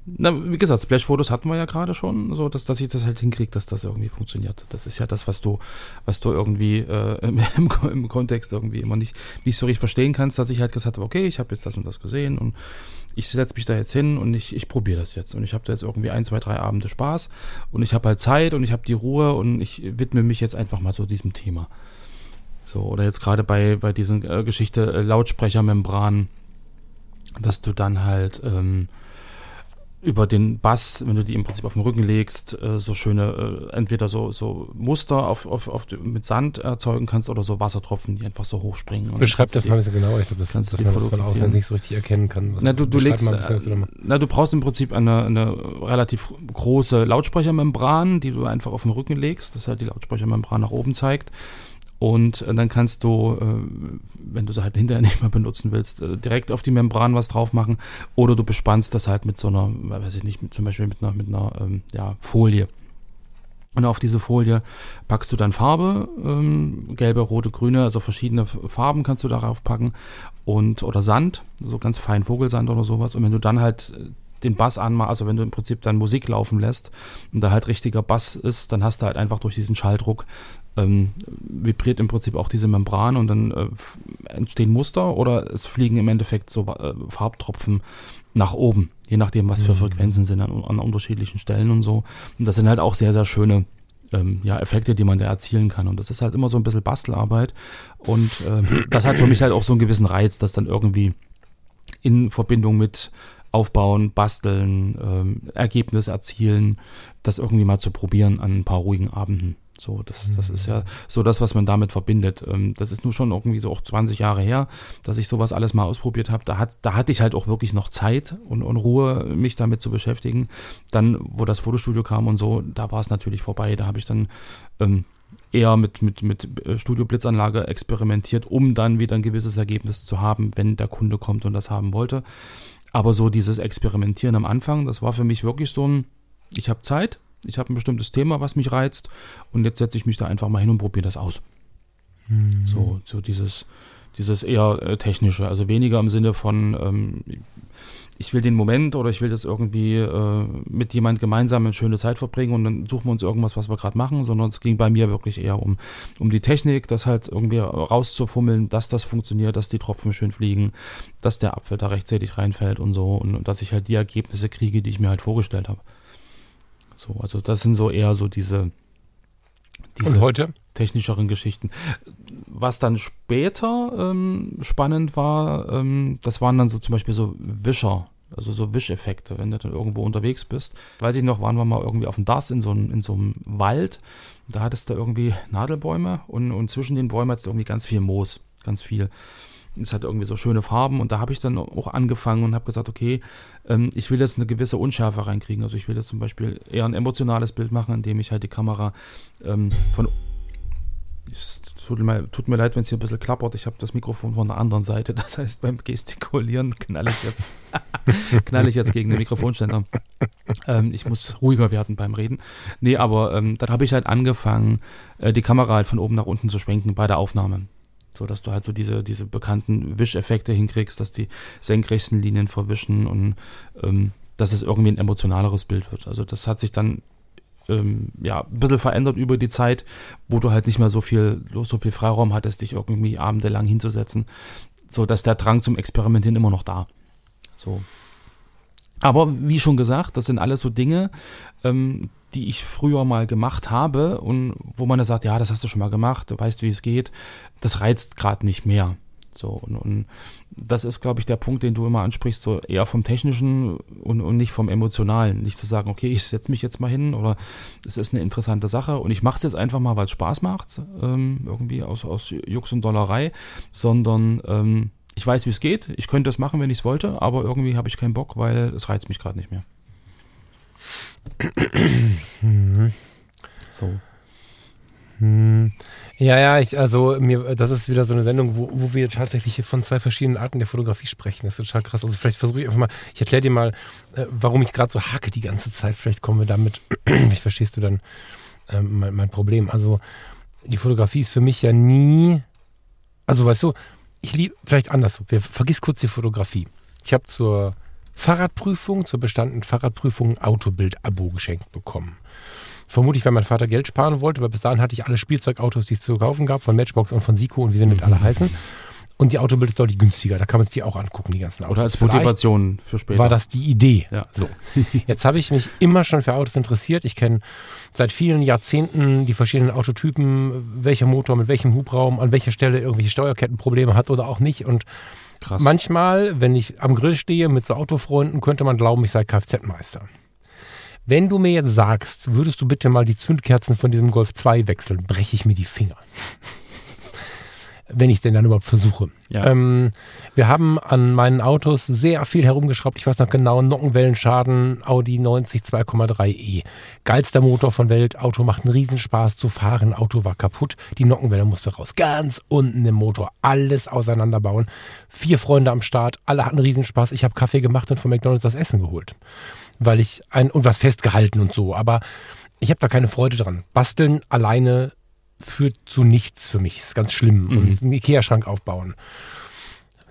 A: Na, wie gesagt, Splash-Fotos hatten wir ja gerade schon, so dass, dass ich das halt hinkriege, dass das irgendwie funktioniert. Das ist ja das, was du, was du irgendwie äh, im, im, Kontext irgendwie immer nicht, nicht so richtig verstehen kannst, dass ich halt gesagt habe, okay, ich habe jetzt das und das gesehen und ich setze mich da jetzt hin und ich, ich probiere das jetzt. Und ich habe da jetzt irgendwie ein, zwei, drei Abende Spaß und ich habe halt Zeit und ich habe die Ruhe und ich widme mich jetzt einfach mal so diesem Thema. So, oder jetzt gerade bei, bei diesen äh, Geschichte äh, Lautsprechermembran, dass du dann halt ähm, über den Bass, wenn du die im Prinzip auf den Rücken legst, äh, so schöne, äh, entweder so, so Muster auf, auf, auf, mit Sand erzeugen kannst oder so Wassertropfen, die einfach so hochspringen.
B: Beschreib das mal ein bisschen genauer. Ich glaube, das kannst dass man das von außen nicht so richtig erkennen kann.
A: Na, du, du legst, bisschen, na, du brauchst im Prinzip eine, eine relativ große Lautsprechermembran, die du einfach auf den Rücken legst, dass halt die Lautsprechermembran nach oben zeigt. Und äh, dann kannst du, äh, wenn du sie halt hinterher [laughs] nicht mehr benutzen willst, äh, direkt auf die Membran was drauf machen. Oder du bespannst das halt mit so einer, weiß ich nicht, mit, zum Beispiel mit einer, mit einer ähm, ja, Folie. Und auf diese Folie packst du dann Farbe, ähm, gelbe, rote, grüne, also verschiedene Farben kannst du darauf packen und oder Sand, so ganz fein Vogelsand oder sowas. Und wenn du dann halt den Bass anmachst, also wenn du im Prinzip dann Musik laufen lässt und da halt richtiger Bass ist, dann hast du halt einfach durch diesen Schalldruck ähm, vibriert im Prinzip auch diese Membran und dann äh, entstehen Muster oder es fliegen im Endeffekt so äh, Farbtropfen nach oben, je nachdem, was für mhm. Frequenzen sind an, an, unterschiedlichen Stellen und so. Und das sind halt auch sehr, sehr schöne ähm, ja, Effekte, die man da erzielen kann. Und das ist halt immer so ein bisschen Bastelarbeit. Und äh, das hat für mich halt auch so einen gewissen Reiz, das dann irgendwie in Verbindung mit Aufbauen, Basteln, ähm, Ergebnis erzielen, das irgendwie mal zu probieren an ein paar ruhigen Abenden. So, das, das ist ja so das, was man damit verbindet. Ähm, das ist nur schon irgendwie so auch 20 Jahre her, dass ich sowas alles mal ausprobiert habe. Da, hat, da hatte ich halt auch wirklich noch Zeit und, und Ruhe, mich damit zu beschäftigen. Dann, wo das Fotostudio kam und so, da war es natürlich vorbei. Da habe ich dann ähm, eher mit, mit, mit äh, Studio Blitzanlage experimentiert, um dann wieder ein gewisses Ergebnis zu haben, wenn der Kunde kommt und das haben wollte. Aber so dieses Experimentieren am Anfang, das war für mich wirklich so ein, ich habe Zeit, ich habe ein bestimmtes Thema, was mich reizt und jetzt setze ich mich da einfach mal hin und probiere das aus. Mhm. So, so dieses, dieses eher äh, technische, also weniger im Sinne von, ähm, ich will den Moment oder ich will das irgendwie äh, mit jemand gemeinsam eine schöne Zeit verbringen und dann suchen wir uns irgendwas, was wir gerade machen, sondern es ging bei mir wirklich eher um, um die Technik, das halt irgendwie rauszufummeln, dass das funktioniert, dass die Tropfen schön fliegen, dass der Apfel da rechtzeitig reinfällt und so und, und dass ich halt die Ergebnisse kriege, die ich mir halt vorgestellt habe. So, also das sind so eher so diese,
B: diese
A: technischeren Geschichten. Was dann später ähm, spannend war, ähm, das waren dann so zum Beispiel so Wischer, also so Wischeffekte, wenn du dann irgendwo unterwegs bist. Weiß ich noch, waren wir mal irgendwie auf dem Das in so, in so einem Wald. Da hattest du irgendwie Nadelbäume und, und zwischen den Bäumen hattest du irgendwie ganz viel Moos, ganz viel. Es hat irgendwie so schöne Farben und da habe ich dann auch angefangen und habe gesagt, okay, ähm, ich will jetzt eine gewisse Unschärfe reinkriegen. Also ich will jetzt zum Beispiel eher ein emotionales Bild machen, indem ich halt die Kamera ähm, von es tut mir, tut mir leid, wenn es hier ein bisschen klappert. Ich habe das Mikrofon von der anderen Seite. Das heißt, beim Gestikulieren knalle ich jetzt, [laughs] knalle ich jetzt gegen den Mikrofonständer. Ähm, ich muss ruhiger werden beim Reden. Nee, aber ähm, dann habe ich halt angefangen, äh, die Kamera halt von oben nach unten zu schwenken bei der Aufnahme. So dass du halt so diese, diese bekannten Wischeffekte hinkriegst, dass die senkrechten Linien verwischen und ähm, dass es irgendwie ein emotionaleres Bild wird. Also das hat sich dann ähm, ja, ein bisschen verändert über die Zeit, wo du halt nicht mehr so viel, so viel Freiraum hattest, dich irgendwie abendelang hinzusetzen. So dass der Drang zum Experimentieren immer noch da. So. Aber wie schon gesagt, das sind alles so Dinge, ähm, die ich früher mal gemacht habe und wo man da sagt, ja, das hast du schon mal gemacht, du weißt, wie es geht, das reizt gerade nicht mehr. So, und, und das ist, glaube ich, der Punkt, den du immer ansprichst, so eher vom Technischen und, und nicht vom Emotionalen. Nicht zu sagen, okay, ich setze mich jetzt mal hin oder es ist eine interessante Sache und ich mache es jetzt einfach mal, weil es Spaß macht, ähm, irgendwie aus, aus Jux und Dollerei, sondern ähm, ich weiß, wie es geht, ich könnte das machen, wenn ich es wollte, aber irgendwie habe ich keinen Bock, weil es reizt mich gerade nicht mehr. [clears throat]
B: So. Hm. Ja, ja, ich, also mir, das ist wieder so eine Sendung, wo, wo wir tatsächlich von zwei verschiedenen Arten der Fotografie sprechen. Das ist total krass. Also vielleicht versuche ich einfach mal, ich erkläre dir mal, äh, warum ich gerade so hake die ganze Zeit. Vielleicht kommen wir damit, [clears throat] vielleicht verstehst du dann ähm, mein, mein Problem. Also die Fotografie ist für mich ja nie, also weißt du, ich liebe, vielleicht anders, vergiss kurz die Fotografie. Ich habe zur Fahrradprüfung, zur bestandenen Fahrradprüfung ein Autobild-Abo geschenkt bekommen. Vermutlich, weil mein Vater Geld sparen wollte, weil bis dahin hatte ich alle Spielzeugautos, die es zu kaufen gab, von Matchbox und von Sico und wie sie nicht alle heißen. Und die Autobild ist deutlich günstiger. Da kann man sich die auch angucken, die ganzen Autos.
A: Oder als Motivation für später.
B: war das die Idee.
A: Ja.
B: So. [laughs] Jetzt habe ich mich immer schon für Autos interessiert. Ich kenne seit vielen Jahrzehnten die verschiedenen Autotypen, welcher Motor mit welchem Hubraum, an welcher Stelle irgendwelche Steuerkettenprobleme hat oder auch nicht. Und
A: Krass.
B: manchmal, wenn ich am Grill stehe mit so Autofreunden, könnte man glauben, ich sei Kfz-Meister. Wenn du mir jetzt sagst, würdest du bitte mal die Zündkerzen von diesem Golf 2 wechseln, breche ich mir die Finger. Wenn ich es denn dann überhaupt versuche.
A: Ja.
B: Ähm, wir haben an meinen Autos sehr viel herumgeschraubt. Ich weiß noch genau, Nockenwellenschaden, Audi 90 2,3e. Geilster Motor von Welt. Auto macht einen Riesenspaß zu fahren. Auto war kaputt. Die Nockenwelle musste raus. Ganz unten im Motor. Alles auseinanderbauen. Vier Freunde am Start. Alle hatten Riesenspaß. Ich habe Kaffee gemacht und von McDonalds das Essen geholt. Weil ich ein, und was festgehalten und so. Aber ich habe da keine Freude dran. Basteln alleine führt zu nichts für mich. Ist ganz schlimm. Und einen Ikea-Schrank aufbauen.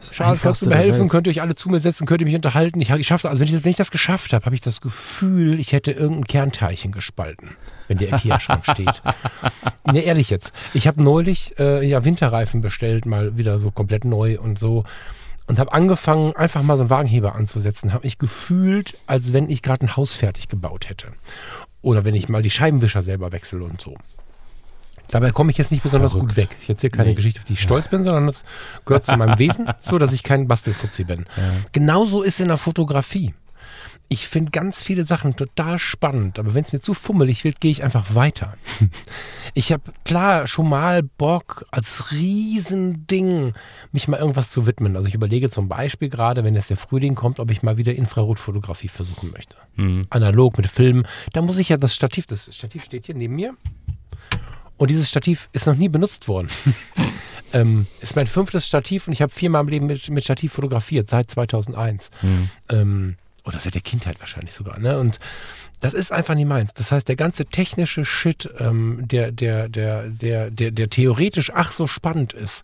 B: Charles, kannst du mir
A: Einfachste der
B: helfen?
A: Welt.
B: Könnt ihr euch alle zu mir setzen? Könnt ihr mich unterhalten? Ich habe geschafft. Also wenn ich das, wenn ich das geschafft habe, habe ich das Gefühl, ich hätte irgendein Kernteilchen gespalten, wenn der Ikea-Schrank [laughs] steht. Ne, ehrlich jetzt. Ich habe neulich äh, ja Winterreifen bestellt, mal wieder so komplett neu und so. Und habe angefangen, einfach mal so einen Wagenheber anzusetzen. Habe mich gefühlt, als wenn ich gerade ein Haus fertig gebaut hätte. Oder wenn ich mal die Scheibenwischer selber wechsle und so. Dabei komme ich jetzt nicht besonders
A: Verrückt.
B: gut weg. Ich erzähle keine
A: Nee.
B: Geschichte, auf die ich stolz bin, sondern das gehört zu meinem Wesen, [laughs] so dass ich kein Bastelfutzi bin. Genauso ist in der Fotografie. Ich finde ganz viele Sachen total spannend, aber wenn es mir zu fummelig wird, gehe ich einfach weiter. [laughs] Ich habe klar schon mal Bock, als Riesending mich mal irgendwas zu widmen. Also ich überlege zum Beispiel gerade, wenn jetzt der Frühling kommt, ob ich mal wieder Infrarotfotografie versuchen möchte. Analog mit Film. Da muss ich ja das Stativ, das Stativ steht hier neben mir. Und dieses Stativ ist noch nie benutzt worden. [laughs] ähm, ist mein fünftes Stativ und ich habe viermal im Leben mit, mit Stativ fotografiert, seit 2001. Ähm, oder seit der Kindheit wahrscheinlich sogar. Ne? Und das ist einfach nicht meins. Das heißt, der ganze technische Shit, ähm, der, der, der, der, der, der theoretisch ach so spannend ist,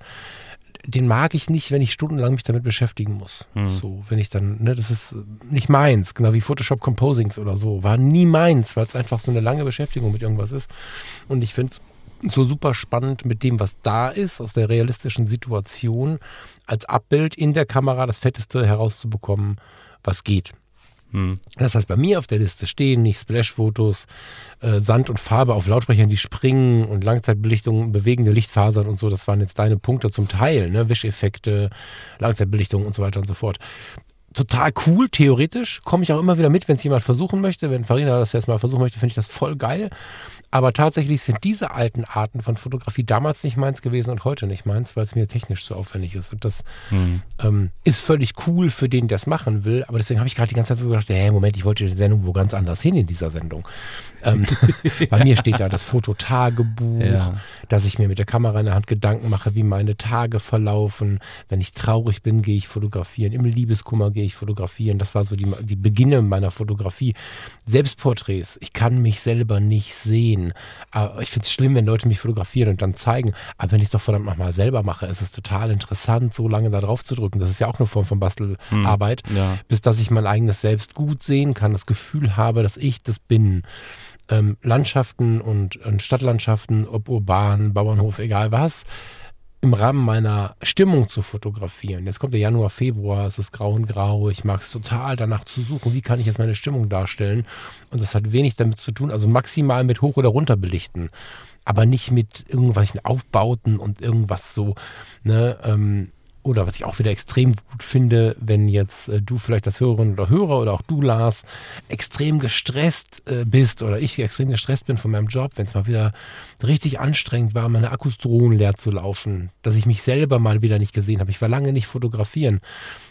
B: den mag ich nicht, wenn ich stundenlang mich damit beschäftigen muss. So, wenn ich dann, ne, das ist nicht meins, genau wie Photoshop Composings oder so, war nie meins, weil es einfach so eine lange Beschäftigung mit irgendwas ist. Und ich finde es so super spannend mit dem, was da ist, aus der realistischen Situation, als Abbild in der Kamera das Fetteste herauszubekommen, was geht. Das heißt, bei mir auf der Liste stehen nicht Splash-Fotos, äh, Sand und Farbe auf Lautsprechern, die springen und Langzeitbelichtung, bewegende Lichtfasern und so. Das waren jetzt deine Punkte zum Teil, ne? Wischeffekte, Langzeitbelichtung und so weiter und so fort. Total cool, theoretisch. Komme ich auch immer wieder mit, wenn es jemand versuchen möchte. Wenn Farina das jetzt mal versuchen möchte, finde ich das voll geil. Aber tatsächlich sind diese alten Arten von Fotografie damals nicht meins gewesen und heute nicht meins, weil es mir technisch so aufwendig ist. Und das ähm, ist völlig cool für den, der es machen will. Aber deswegen habe ich gerade die ganze Zeit so gedacht, hey, Moment, ich wollte die Sendung wo ganz anders hin in dieser Sendung. Ähm, [laughs] bei mir steht da das Fototagebuch,
A: Ja.
B: dass ich mir mit der Kamera in der Hand Gedanken mache, wie meine Tage verlaufen. Wenn ich traurig bin, gehe ich fotografieren. Im Liebeskummer gehe ich fotografieren. Das war so die, die Beginne meiner Fotografie. Selbstporträts. Ich kann mich selber nicht sehen. Aber ich finde es schlimm, wenn Leute mich fotografieren und dann zeigen. Aber wenn ich es doch verdammt nochmal selber mache, ist es total interessant, so lange da drauf zu drücken. Das ist ja auch eine Form von Bastelarbeit.
A: Ja.
B: Bis dass ich mein eigenes Selbst gut sehen kann, das Gefühl habe, dass ich das bin. Ähm, Landschaften und, und Stadtlandschaften, ob urban, Bauernhof, egal was, im Rahmen meiner Stimmung zu fotografieren. Jetzt kommt der Januar, Februar, es ist grau und grau. Ich mag es total danach zu suchen, wie kann ich jetzt meine Stimmung darstellen. Und das hat wenig damit zu tun, also maximal mit hoch oder runter belichten, aber nicht mit irgendwelchen Aufbauten und irgendwas so, ne, ähm, oder was ich auch wieder extrem gut finde, wenn jetzt äh, du vielleicht als Hörerin oder Hörer oder auch du, Lars, extrem gestresst äh, bist oder ich extrem gestresst bin von meinem Job, wenn es mal wieder richtig anstrengend war, meine Akkus drohen leer zu laufen, dass ich mich selber mal wieder nicht gesehen habe. Ich war lange nicht fotografieren.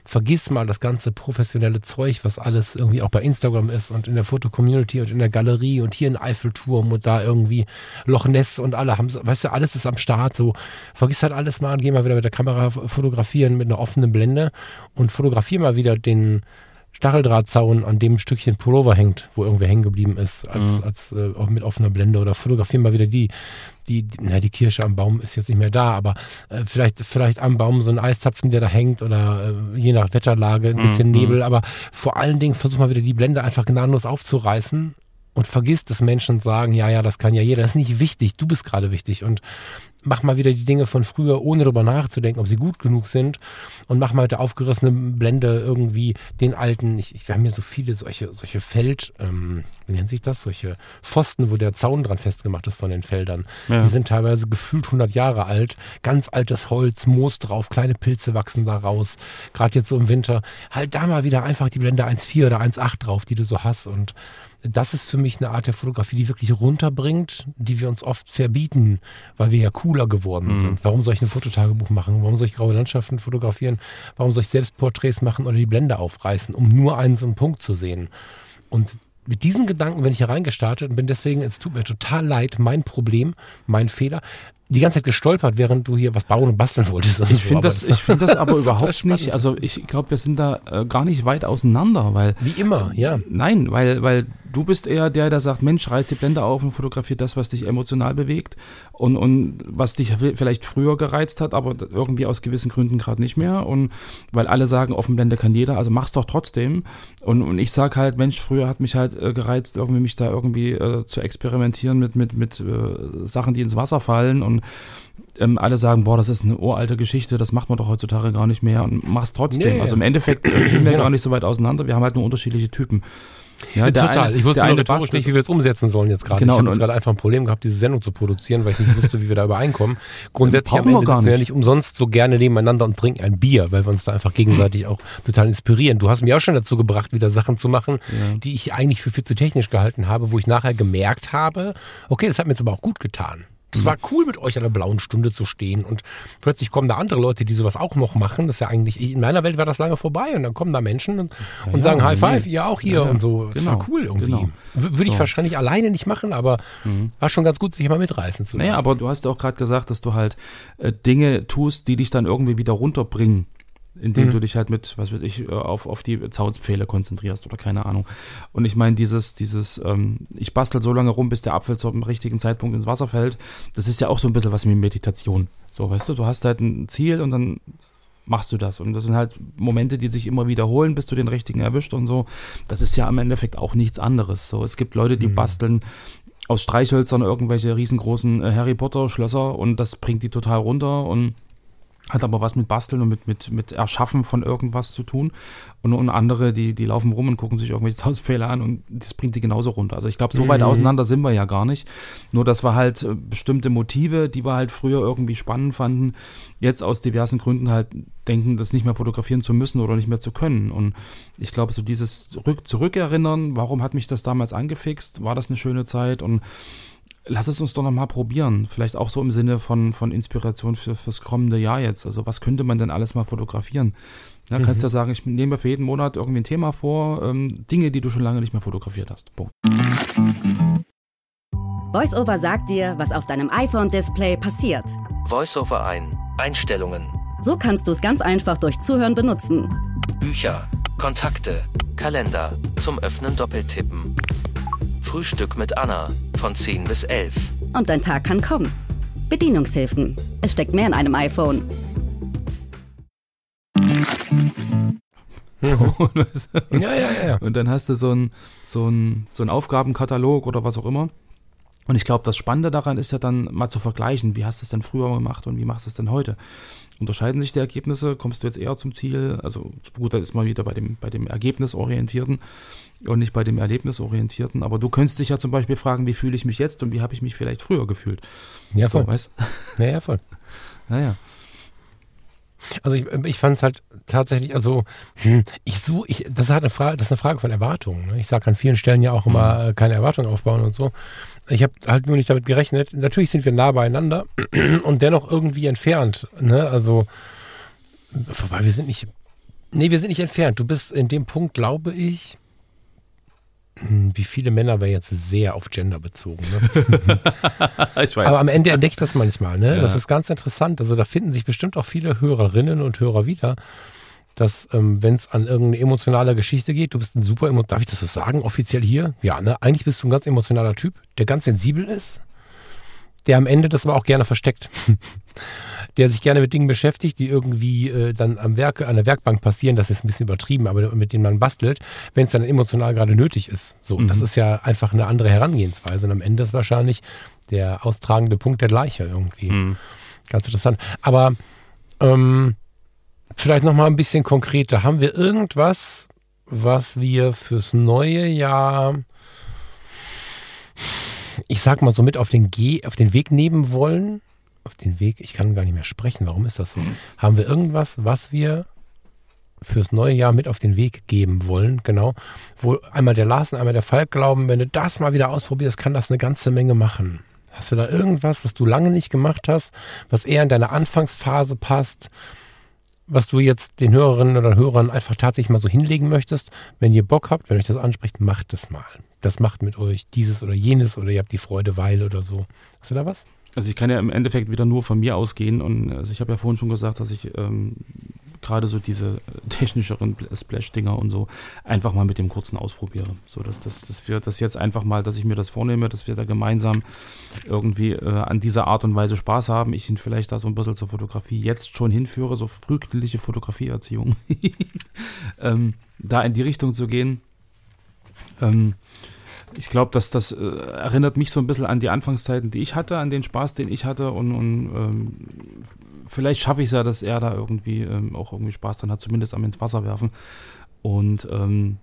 B: Vergiss mal das ganze professionelle Zeug, was alles irgendwie auch bei Instagram ist und in der Fotocommunity und in der Galerie und hier in Eiffelturm und da irgendwie Loch Ness und alle haben, weißt du, alles ist am Start. So, vergiss halt alles mal und geh mal wieder mit der Kamera fotografieren mit einer offenen Blende und fotografier mal wieder den Stacheldrahtzaun an dem Stückchen Pullover hängt, wo irgendwer hängen geblieben ist, als,
A: Mhm.
B: als äh, mit offener Blende oder fotografieren mal wieder die, die, die, na, die Kirsche am Baum ist jetzt nicht mehr da, aber äh, vielleicht, vielleicht am Baum so ein Eiszapfen, der da hängt oder äh, je nach Wetterlage ein bisschen
A: Mhm.
B: Nebel, aber vor allen Dingen versuch mal wieder die Blende einfach gnadenlos aufzureißen und vergiss, dass Menschen sagen, ja, ja, das kann ja jeder. Das ist nicht wichtig, du bist gerade wichtig und mach mal wieder die Dinge von früher, ohne darüber nachzudenken, ob sie gut genug sind und mach mal mit der aufgerissenen Blende irgendwie den alten, ich, ich, wir haben hier so viele solche, solche Feld, ähm, wie nennt sich das, solche Pfosten, wo der Zaun dran festgemacht ist von den Feldern.
A: Ja.
B: Die sind teilweise gefühlt 100 Jahre alt, ganz altes Holz, Moos drauf, kleine Pilze wachsen da raus, gerade jetzt so im Winter. Halt da mal wieder einfach die Blende 1.4 oder 1.8 drauf, die du so hast und das ist für mich eine Art der Fotografie, die wirklich runterbringt, die wir uns oft verbieten, weil wir ja cooler geworden
A: Mhm.
B: sind. Warum soll ich ein Fototagebuch machen? Warum soll ich graue Landschaften fotografieren? Warum soll ich Selbstporträts machen oder die Blende aufreißen, um nur einen so einen Punkt zu sehen? Und mit diesen Gedanken bin ich hier reingestartet und bin deswegen, es tut mir total leid, mein Problem, mein Fehler, die ganze Zeit gestolpert, während du hier was bauen und basteln wolltest.
A: Ich finde das, ich find das [laughs] aber
B: total
A: überhaupt nicht. Also ich glaube, wir sind da äh, gar nicht weit auseinander, weil
B: Wie immer, ja.
A: Nein, weil, weil du bist eher der, der sagt, Mensch, reiß die Blende auf und fotografier das, was dich emotional bewegt und, und was dich vielleicht früher gereizt hat, aber irgendwie aus gewissen Gründen gerade nicht mehr. Und weil alle sagen, Offenblende kann jeder, also mach's doch trotzdem. Und, und ich sag halt, Mensch, früher hat mich halt äh, gereizt, irgendwie mich da irgendwie äh, zu experimentieren mit, mit, mit äh, Sachen, die ins Wasser fallen und ähm, alle sagen, boah, das ist eine uralte Geschichte, das macht man doch heutzutage gar nicht mehr und mach's trotzdem.
B: Nee.
A: Also im Endeffekt äh, sind wir
B: Genau.
A: gar nicht so weit auseinander, wir haben halt nur unterschiedliche Typen. Ja, der
B: Total.
A: eine-
B: ich wusste nur rhetorisch
A: bastelt-
B: nicht, wie wir es umsetzen sollen jetzt gerade.
A: Genau,
B: ich habe jetzt gerade einfach ein Problem gehabt, diese Sendung zu produzieren, weil ich nicht wusste, wie wir da übereinkommen. Grundsätzlich am
A: wir gar
B: wir ja
A: nicht.
B: nicht umsonst so gerne nebeneinander und trinken ein Bier, weil wir uns da einfach gegenseitig auch total inspirieren. Du hast mich auch schon dazu gebracht, wieder Sachen zu machen,
A: Ja.
B: die ich eigentlich für viel zu technisch gehalten habe, wo ich nachher gemerkt habe, okay, das hat mir jetzt aber auch gut getan. Es
A: Mhm.
B: war cool, mit euch an der blauen Stunde zu stehen und plötzlich kommen da andere Leute, die sowas auch noch machen. Das ist ja eigentlich, in meiner Welt war das lange vorbei und dann kommen da Menschen und, und
A: ja,
B: sagen High
A: nee,
B: Five,
A: nee.
B: ihr auch hier
A: Ja, ja.
B: und so. Das
A: Genau,
B: war cool irgendwie.
A: genau.
B: Würde ich
A: So.
B: wahrscheinlich alleine nicht machen, aber war schon ganz gut, sich mal mitreißen zu lassen.
A: Naja, aber du hast ja auch gerade gesagt, dass du halt äh, Dinge tust, die dich dann irgendwie wieder runterbringen, indem
B: Mhm.
A: du dich halt mit, was weiß ich, äh, auf, auf die Zaunspfähle konzentrierst oder keine Ahnung. Und ich meine, dieses, dieses, ähm, ich bastel so lange rum, bis der Apfel zum richtigen Zeitpunkt ins Wasser fällt, das ist ja auch so ein bisschen was wie Meditation. So, weißt du, du hast halt ein Ziel und dann machst du das. Und das sind halt Momente, die sich immer wiederholen, bis du den richtigen erwischt und so. Das ist ja im Endeffekt auch nichts anderes. So, es gibt Leute, die
B: Mhm.
A: basteln aus Streichhölzern irgendwelche riesengroßen äh, Harry Potter Schlösser und das bringt die total runter und hat aber was mit Basteln und mit, mit, mit Erschaffen von irgendwas zu tun. Und, und andere, die, die laufen rum und gucken sich irgendwelche [laughs] Zaunpfähle an und das bringt die genauso runter. Also ich glaube, so weit
B: Mhm.
A: auseinander sind wir ja gar nicht. Nur, dass wir halt äh, bestimmte Motive, die wir halt früher irgendwie spannend fanden, jetzt aus diversen Gründen halt denken, das nicht mehr fotografieren zu müssen oder nicht mehr zu können. Und ich glaube, so dieses Zurück, Zurückerinnern, warum hat mich das damals angefixt? War das eine schöne Zeit? Und lass es uns doch nochmal probieren. Vielleicht auch so im Sinne von, von Inspiration für, fürs kommende Jahr jetzt. Also was könnte man denn alles mal fotografieren? Ja, kannst ja sagen, ich nehme mir für jeden Monat irgendwie ein Thema vor, ähm, Dinge, die du schon lange nicht mehr fotografiert hast. Punkt.
C: VoiceOver sagt dir, was auf deinem iPhone-Display passiert.
D: Voiceover ein. Einstellungen.
C: So kannst du es ganz einfach durch Zuhören benutzen.
D: Bücher. Kontakte. Kalender. Zum Öffnen doppeltippen. Frühstück mit Anna. Von 10 bis 11.
C: Und dein Tag kann kommen. Bedienungshilfen. Es steckt mehr in einem iPhone.
B: ja, [laughs] ja, ja.
A: Und dann hast du so einen so ein, so ein Aufgabenkatalog oder was auch immer. Und ich glaube, das Spannende daran ist ja dann mal zu vergleichen, wie hast du es denn früher gemacht und wie machst du es denn heute? Unterscheiden sich die Ergebnisse? Kommst du jetzt eher zum Ziel? Also gut, da ist mal wieder bei dem, bei dem Ergebnisorientierten und nicht bei dem Erlebnisorientierten. Aber du könntest dich ja zum Beispiel fragen, wie fühle ich mich jetzt und wie habe ich mich vielleicht früher gefühlt?
B: Ja,
A: So,
B: voll.
A: weißt
B: Ja, ja, voll. [laughs]
A: Naja.
B: Also ich, ich fand es halt tatsächlich, also hm, ich so, ich, das ist halt eine Frage, das ist eine Frage von Erwartungen. Ne? Ich sage an vielen Stellen ja auch immer äh, keine Erwartungen aufbauen und so. Ich habe halt nur nicht damit gerechnet. Natürlich sind wir nah beieinander [clears throat] und dennoch irgendwie entfernt. Ne? Also, wobei wir sind nicht, nee, wir sind nicht entfernt. Du bist in dem Punkt, glaube ich, hm, wie viele Männer wäre jetzt sehr auf Gender bezogen. Ne? [laughs]
A: ich weiß.
B: Aber am Ende entdeckt das manchmal, ne?
A: Ja.
B: Das ist ganz interessant. Also da finden sich bestimmt auch viele Hörerinnen und Hörer wieder, dass ähm, wenn es an irgendeine emotionale Geschichte geht, du bist ein super, darf ich das so sagen, offiziell hier? Ja, ne? Eigentlich bist du ein ganz emotionaler Typ, der ganz sensibel ist, der am Ende das aber auch gerne versteckt. [laughs] der sich gerne mit Dingen beschäftigt, die irgendwie äh, dann am Werk, an der Werkbank passieren, das ist ein bisschen übertrieben, aber mit denen man bastelt, wenn es dann emotional gerade nötig ist. So, mhm. das ist ja einfach eine andere Herangehensweise. Und am Ende ist wahrscheinlich der austragende Punkt der gleiche irgendwie. Mhm. Ganz interessant. Aber ähm, vielleicht nochmal ein bisschen konkreter. Haben wir irgendwas, was wir fürs neue Jahr, ich sag mal so mit auf den, Ge auf den Weg nehmen wollen? Auf den Weg, ich kann gar nicht mehr sprechen. Warum ist das so? Haben wir irgendwas, was wir fürs neue Jahr mit auf den Weg geben wollen, genau, wo einmal der Lars und einmal der Falk glauben, wenn du das mal wieder ausprobierst, kann das eine ganze Menge machen. Hast du da irgendwas, was du lange nicht gemacht hast, was eher in deine Anfangsphase passt, was du jetzt den Hörerinnen oder Hörern einfach tatsächlich mal so hinlegen möchtest? Wenn ihr Bock habt, wenn euch das anspricht, macht das mal. Das macht mit euch dieses oder jenes oder ihr habt die Freude, weil oder so. Hast du da was?
A: Also ich kann ja im Endeffekt wieder nur von mir ausgehen und also ich habe ja vorhin schon gesagt, dass ich ähm, gerade so diese technischeren Splash-Dinger und so einfach mal mit dem kurzen ausprobiere. So, dass, dass, dass wir das jetzt einfach mal, dass ich mir das vornehme, dass wir da gemeinsam irgendwie äh, an dieser Art und Weise Spaß haben. Ich ihn vielleicht da so ein bisschen zur Fotografie jetzt schon hinführe, so frühkindliche Fotografieerziehung. [laughs] ähm, da in die Richtung zu gehen. Ähm, ich glaube, dass das äh, erinnert mich so ein bisschen an die Anfangszeiten, die ich hatte, an den Spaß, den ich hatte und, und ähm, vielleicht schaffe ich es ja, dass er da irgendwie ähm, auch irgendwie Spaß dann hat, zumindest am ins Wasser werfen. Und ähm,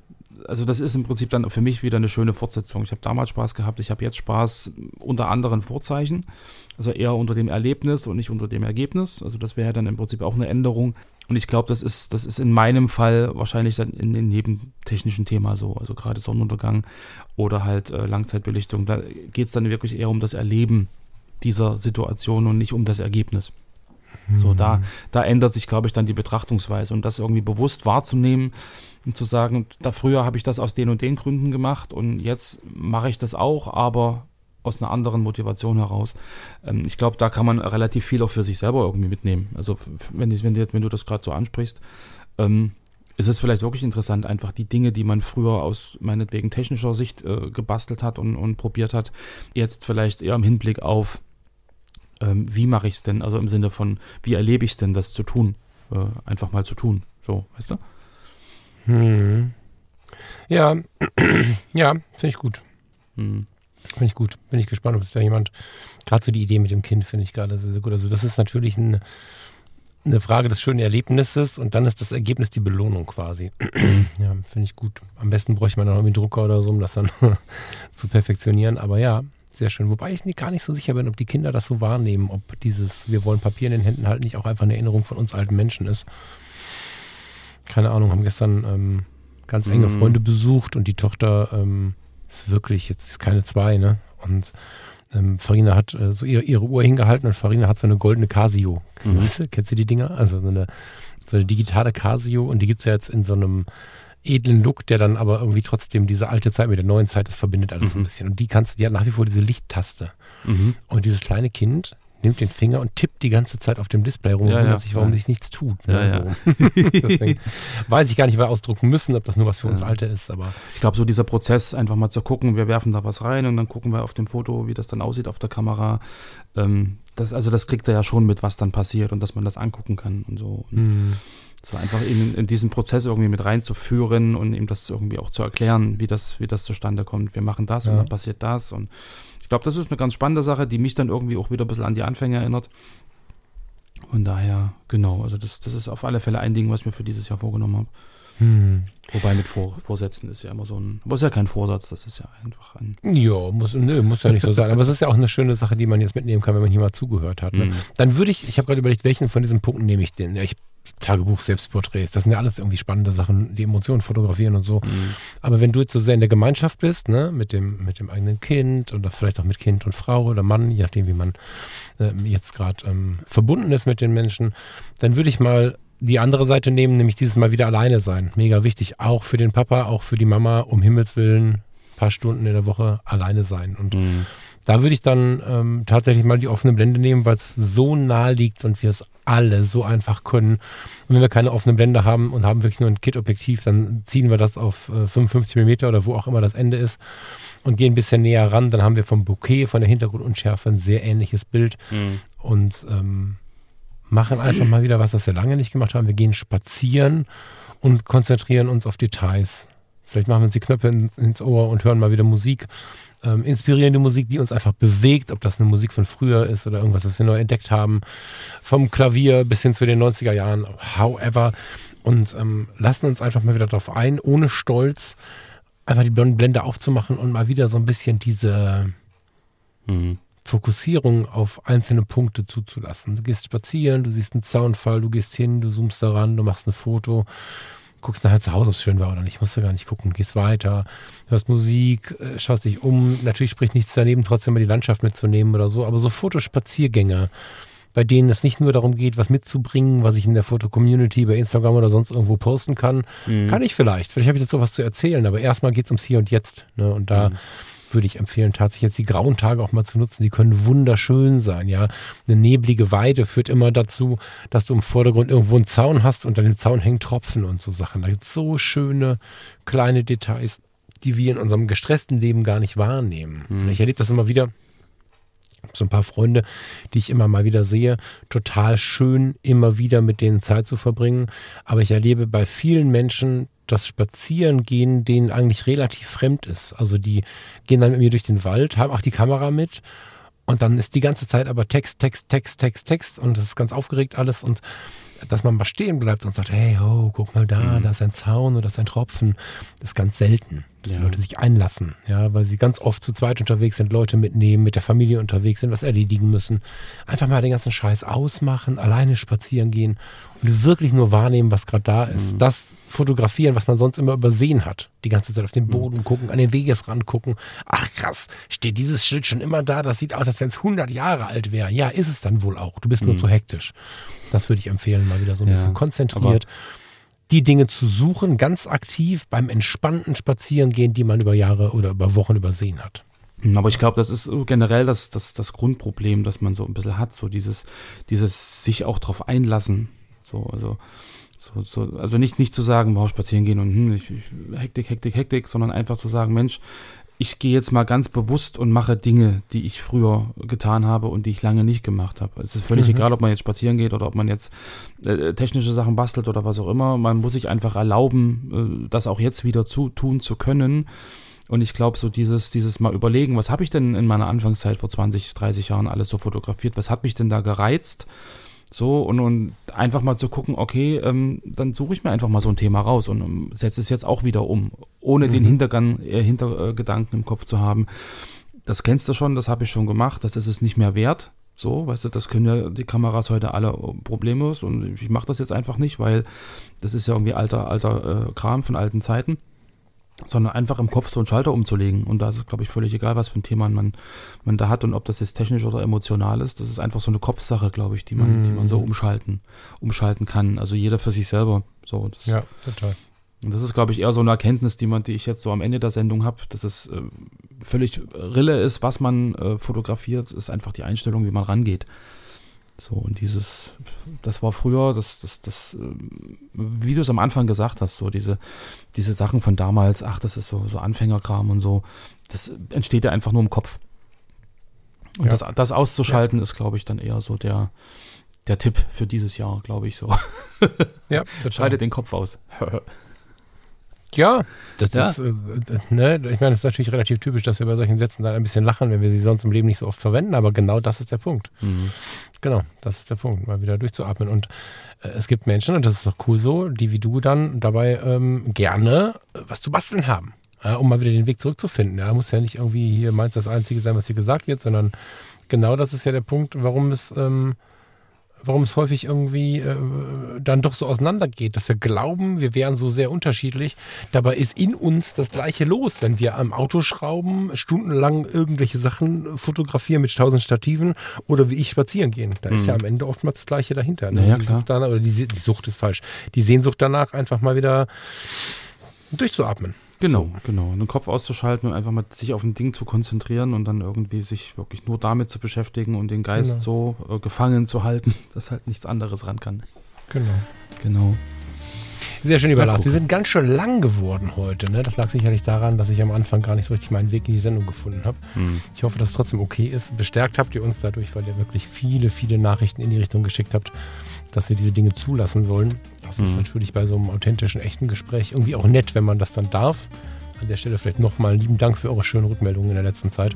A: also das ist im Prinzip dann für mich wieder eine schöne Fortsetzung. Ich habe damals Spaß gehabt, ich habe jetzt Spaß unter anderen Vorzeichen, also eher unter dem Erlebnis und nicht unter dem Ergebnis. Also das wäre dann im Prinzip auch eine Änderung. Und ich glaube, das ist, das ist in meinem Fall wahrscheinlich dann in dem nebentechnischen Thema so, also gerade Sonnenuntergang oder halt äh, Langzeitbelichtung. Da geht es dann wirklich eher um das Erleben dieser Situation und nicht um das Ergebnis. So, da, mhm. da ändert sich, glaube ich, dann die Betrachtungsweise und das irgendwie bewusst wahrzunehmen und zu sagen, da früher habe ich das aus den und den Gründen gemacht und jetzt mache ich das auch, aber aus einer anderen Motivation heraus. Ähm, ich glaube, da kann man relativ viel auch für sich selber irgendwie mitnehmen. Also wenn, wenn, wenn du das gerade so ansprichst, ähm, ist es vielleicht wirklich interessant, einfach die Dinge, die man früher aus meinetwegen technischer Sicht äh, gebastelt hat und, und probiert hat, jetzt vielleicht eher im Hinblick auf ähm, wie mache ich es denn? Also im Sinne von, wie erlebe ich es denn, das zu tun? Äh, einfach mal zu tun. So, weißt du?
B: Hm. Ja, [clears throat] ja, finde ich gut. Hm. Finde ich gut. Bin ich gespannt, ob es da jemand, gerade so die Idee mit dem Kind finde ich gerade sehr, sehr gut. Also das ist natürlich ein, eine Frage des schönen Erlebnisses und dann ist das Ergebnis die Belohnung quasi. [clears throat] ja, finde ich gut. Am besten bräuchte man noch irgendwie einen Drucker oder so, um das dann [laughs] zu perfektionieren. Aber ja, sehr schön. Wobei ich gar nicht so sicher bin, ob die Kinder das so wahrnehmen, ob dieses Wir wollen Papier in den Händen halten nicht auch einfach eine Erinnerung von uns alten Menschen ist. Keine Ahnung, haben gestern ähm, ganz enge mhm. Freunde besucht und die Tochter ähm, ist wirklich, jetzt ist keine zwei, ne? Und ähm, Farina hat äh, so ihre, ihre, Uhr hingehalten und Farina hat so eine goldene Casio. Mhm. Weißt du, kennst du die Dinger? Also so eine, so eine digitale Casio und die gibt es ja jetzt in so einem edlen Look, der dann aber irgendwie trotzdem diese alte Zeit mit der neuen Zeit, das verbindet alles mhm. ein bisschen. Und die kannst du, die hat nach wie vor diese Lichttaste. Mhm. Und dieses kleine Kind nimmt den Finger und tippt die ganze Zeit auf dem Display rum
A: ja,
B: und wundert
A: ja,
B: sich, warum
A: ja.
B: sich nichts tut. Ne? So. [laughs] Deswegen weiß ich gar nicht, wie wir ausdrucken müssen, ob das nur was für uns Alte ist. Aber
A: ich glaube, so dieser Prozess, einfach mal zu gucken, wir werfen da was rein und dann gucken wir auf dem Foto, wie das dann aussieht auf der Kamera. Ähm, das, also das kriegt er ja schon mit, was dann passiert und dass man das angucken kann und so. Mhm. So einfach in, in diesen Prozess irgendwie mit reinzuführen und ihm das irgendwie auch zu erklären, wie das, wie das zustande kommt. Wir machen das und dann passiert das. Und glaube, das ist eine ganz spannende Sache, die mich dann irgendwie auch wieder ein bisschen an die Anfänge erinnert. Und daher, genau, also das, das ist auf alle Fälle ein Ding, was ich mir für dieses Jahr vorgenommen habe. Hm. Wobei mit Vor Vorsätzen ist ja immer so ein, aber ist ja kein Vorsatz, das ist ja einfach ein.
B: Ja, muss, nö, muss ja nicht so sein. Aber es ist ja auch eine schöne Sache, die man jetzt mitnehmen kann, wenn man hier mal zugehört hat. Ne? Mhm. Dann würde ich, ich habe gerade überlegt, welchen von diesen Punkten nehme ich denn? Ja, ich Tagebuch, Selbstporträts, das sind ja alles irgendwie spannende Sachen, die Emotionen fotografieren und so. Mhm. Aber wenn du jetzt so sehr in der Gemeinschaft bist, ne, mit dem, mit dem eigenen Kind oder vielleicht auch mit Kind und Frau oder Mann, je nachdem, wie man äh, jetzt gerade ähm, verbunden ist mit den Menschen, dann würde ich mal die andere Seite nehmen, nämlich dieses Mal wieder alleine sein. Mega wichtig. Auch für den Papa, auch für die Mama, um Himmels Willen, paar Stunden in der Woche alleine sein. Und mhm. Da würde ich dann ähm, tatsächlich mal die offene Blende nehmen, weil es so nah liegt und wir es alle so einfach können. Und wenn wir keine offene Blende haben und haben wirklich nur ein Kit-Objektiv, dann ziehen wir das auf äh, 55 mm oder wo auch immer das Ende ist und gehen ein bisschen näher ran. Dann haben wir vom Bouquet, von der Hintergrundunschärfe ein sehr ähnliches Bild
A: Mhm.
B: und ähm, machen einfach mal wieder was, was wir lange nicht gemacht haben. Wir gehen spazieren und konzentrieren uns auf Details. Vielleicht machen wir uns die Knöpfe ins, ins Ohr und hören mal wieder Musik. Ähm, inspirierende Musik, die uns einfach bewegt, ob das eine Musik von früher ist oder irgendwas, was wir neu entdeckt haben. Vom Klavier bis hin zu den 90er Jahren, however. Und ähm, lassen uns einfach mal wieder drauf ein, ohne Stolz, einfach die Blende aufzumachen und mal wieder so ein bisschen diese
A: Mhm.
B: Fokussierung auf einzelne Punkte zuzulassen. Du gehst spazieren, du siehst einen Zaunfall, du gehst hin, du zoomst daran, du machst ein Foto, guckst nachher zu Hause, ob es schön war oder nicht, musst du gar nicht gucken, gehst weiter, hörst Musik, äh, schaust dich um. Natürlich spricht nichts daneben, trotzdem mal die Landschaft mitzunehmen oder so, aber so Fotospaziergänge, bei denen es nicht nur darum geht, was mitzubringen, was ich in der Foto-Community bei Instagram oder sonst irgendwo posten kann, kann ich vielleicht. Vielleicht habe ich dazu was zu erzählen, aber erstmal geht es ums Hier und Jetzt. Ne? Und da würde ich empfehlen, tatsächlich jetzt die grauen Tage auch mal zu nutzen. Die können wunderschön sein, ja. Eine neblige Weide führt immer dazu, dass du im Vordergrund irgendwo einen Zaun hast und an dem Zaun hängen Tropfen und so Sachen. Da gibt es so schöne kleine Details, die wir in unserem gestressten Leben gar nicht wahrnehmen. Ich erlebe das immer wieder. So ein paar Freunde, die ich immer mal wieder sehe, total schön, immer wieder mit denen Zeit zu verbringen. Aber ich erlebe bei vielen Menschen das Spazierengehen denen eigentlich relativ fremd ist. Also die gehen dann mit mir durch den Wald, haben auch die Kamera mit und dann ist die ganze Zeit aber Text, Text, Text, Text, Text und es ist ganz aufgeregt alles und dass man mal stehen bleibt und sagt, hey, oh, guck mal da, da ist ein Zaun oder da ist ein Tropfen, das ist ganz selten, dass die
A: Ja.
B: Leute sich einlassen, ja, weil sie ganz oft zu zweit unterwegs sind, Leute mitnehmen, mit der Familie unterwegs sind, was erledigen müssen. Einfach mal den ganzen Scheiß ausmachen, alleine spazieren gehen und wirklich nur wahrnehmen, was gerade da ist. Das fotografieren, was man sonst immer übersehen hat. Die ganze Zeit auf den Boden gucken, an den Wegesrand gucken. Ach krass, steht dieses Schild schon immer da? Das sieht aus, als wenn es 100 Jahre alt wäre. Ja, ist es dann wohl auch. Du bist nur zu hektisch. Das würde ich empfehlen, mal wieder so ein
A: Ja,
B: bisschen konzentriert. Die Dinge zu suchen, ganz aktiv beim entspannten Spazierengehen, die man über Jahre oder über Wochen übersehen hat.
A: Hm, Aber ich glaube, das ist generell das, das, das Grundproblem, das man so ein bisschen hat, so dieses, dieses sich auch drauf einlassen. So, also, so, so, also nicht, nicht zu sagen, wow, spazieren gehen und hm, ich, ich, Hektik, Hektik, Hektik, sondern einfach zu sagen, Mensch, ich gehe jetzt mal ganz bewusst und mache Dinge, die ich früher getan habe und die ich lange nicht gemacht habe. Es ist völlig
B: Mhm.
A: egal, ob man jetzt spazieren geht oder ob man jetzt äh, technische Sachen bastelt oder was auch immer. Man muss sich einfach erlauben, äh, das auch jetzt wieder zu tun zu können. Und ich glaube, so dieses, dieses mal überlegen, was habe ich denn in meiner Anfangszeit vor 20, 30 Jahren alles so fotografiert? Was hat mich denn da gereizt? So, und, und einfach mal zu gucken, okay, ähm, dann suche ich mir einfach mal so ein Thema raus und ähm, setze es jetzt auch wieder um, ohne den Hintergang, äh, Hintergedanken im Kopf zu haben. Das kennst du schon, das habe ich schon gemacht, das ist es nicht mehr wert. So, weißt du, das können ja die Kameras heute alle problemlos und ich mache das jetzt einfach nicht, weil das ist ja irgendwie alter, alter äh, Kram von alten Zeiten sondern einfach im Kopf so einen Schalter umzulegen. Und da ist es, glaube ich, völlig egal, was für ein Thema man, man da hat und ob das jetzt technisch oder emotional ist. Das ist einfach so eine Kopfsache, glaube ich, die man, die man so umschalten, umschalten kann. Also jeder für sich selber. So, das,
B: Ja, total.
A: Und das ist, glaube ich, eher so eine Erkenntnis, die man, die ich jetzt so am Ende der Sendung habe, dass es äh, völlig Rille ist, was man äh, fotografiert, ist einfach die Einstellung, wie man rangeht. So, und dieses, das war früher, das, das, das, ähm, wie du es am Anfang gesagt hast, so diese, diese Sachen von damals, ach, das ist so, so Anfängerkram und so, das entsteht ja einfach nur im Kopf. Und
B: Ja.
A: das, das auszuschalten ist, glaube ich, dann eher so der, der Tipp für dieses Jahr, glaube ich, so.
B: Ja, [laughs] total.
A: Schalte den Kopf aus. [laughs]
B: Ja, das
A: Ja.
B: ist, äh, ne, ich meine, das ist natürlich relativ typisch, dass wir bei solchen Sätzen dann ein bisschen lachen, wenn wir sie sonst im Leben nicht so oft verwenden, aber genau das ist der Punkt.
A: Mhm.
B: Genau, das ist der Punkt, mal wieder durchzuatmen. Und äh, es gibt Menschen, und das ist doch cool so, die wie du dann dabei ähm, gerne äh, was zu basteln haben, ja, um mal wieder den Weg zurückzufinden. Ja, muss ja nicht irgendwie hier meins das Einzige sein, was hier gesagt wird, sondern genau das ist ja der Punkt, warum es, ähm, warum es häufig irgendwie äh, dann doch so auseinandergeht, dass wir glauben, wir wären so sehr unterschiedlich. Dabei ist in uns das Gleiche los, wenn wir am Auto schrauben, stundenlang irgendwelche Sachen fotografieren mit tausend Stativen oder wie ich spazieren gehen. Da ist ja am Ende oftmals das Gleiche dahinter. Ne?
A: Ja, ja,
B: die. Sucht danach, oder die, die Sucht ist falsch. Die Sehnsucht danach einfach mal wieder durchzuatmen.
A: Genau,
B: So.
A: genau. Und den Kopf auszuschalten und einfach mal sich auf ein Ding zu konzentrieren und dann irgendwie sich wirklich nur damit zu beschäftigen und den Geist so äh, gefangen zu halten, [laughs] dass halt nichts anderes ran kann.
B: Genau.
A: Genau.
B: Sehr schön überlacht. Wir sind ganz schön lang geworden heute. Ne? Das lag sicherlich daran, dass ich am Anfang gar nicht so richtig meinen Weg in die Sendung gefunden habe.
A: Hm.
B: Ich hoffe, dass es trotzdem okay ist. Bestärkt habt ihr uns dadurch, weil ihr wirklich viele, viele Nachrichten in die Richtung geschickt habt, dass wir diese Dinge zulassen sollen. Das ist
A: Mhm.
B: natürlich bei so einem authentischen, echten Gespräch irgendwie auch nett, wenn man das dann darf. An der Stelle vielleicht nochmal lieben Dank für eure schönen Rückmeldungen in der letzten Zeit.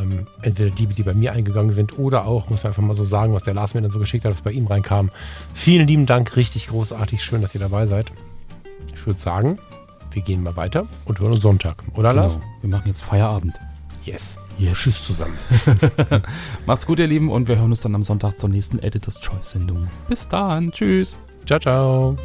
B: Ähm, entweder die, die bei mir eingegangen sind oder auch, muss man einfach mal so sagen, was der Lars mir dann so geschickt hat, was bei ihm reinkam. Vielen lieben Dank, richtig großartig, schön, dass ihr dabei seid. Ich würde sagen, wir gehen mal weiter und hören uns Sonntag, oder Lars?
A: Genau. Wir machen jetzt Feierabend.
B: Yes.
A: Yes.
B: Tschüss zusammen. [laughs]
A: Macht's gut, ihr Lieben, und wir hören uns dann am Sonntag zur nächsten Editor's Choice Sendung. Bis dann. Tschüss.
B: Ciao, ciao.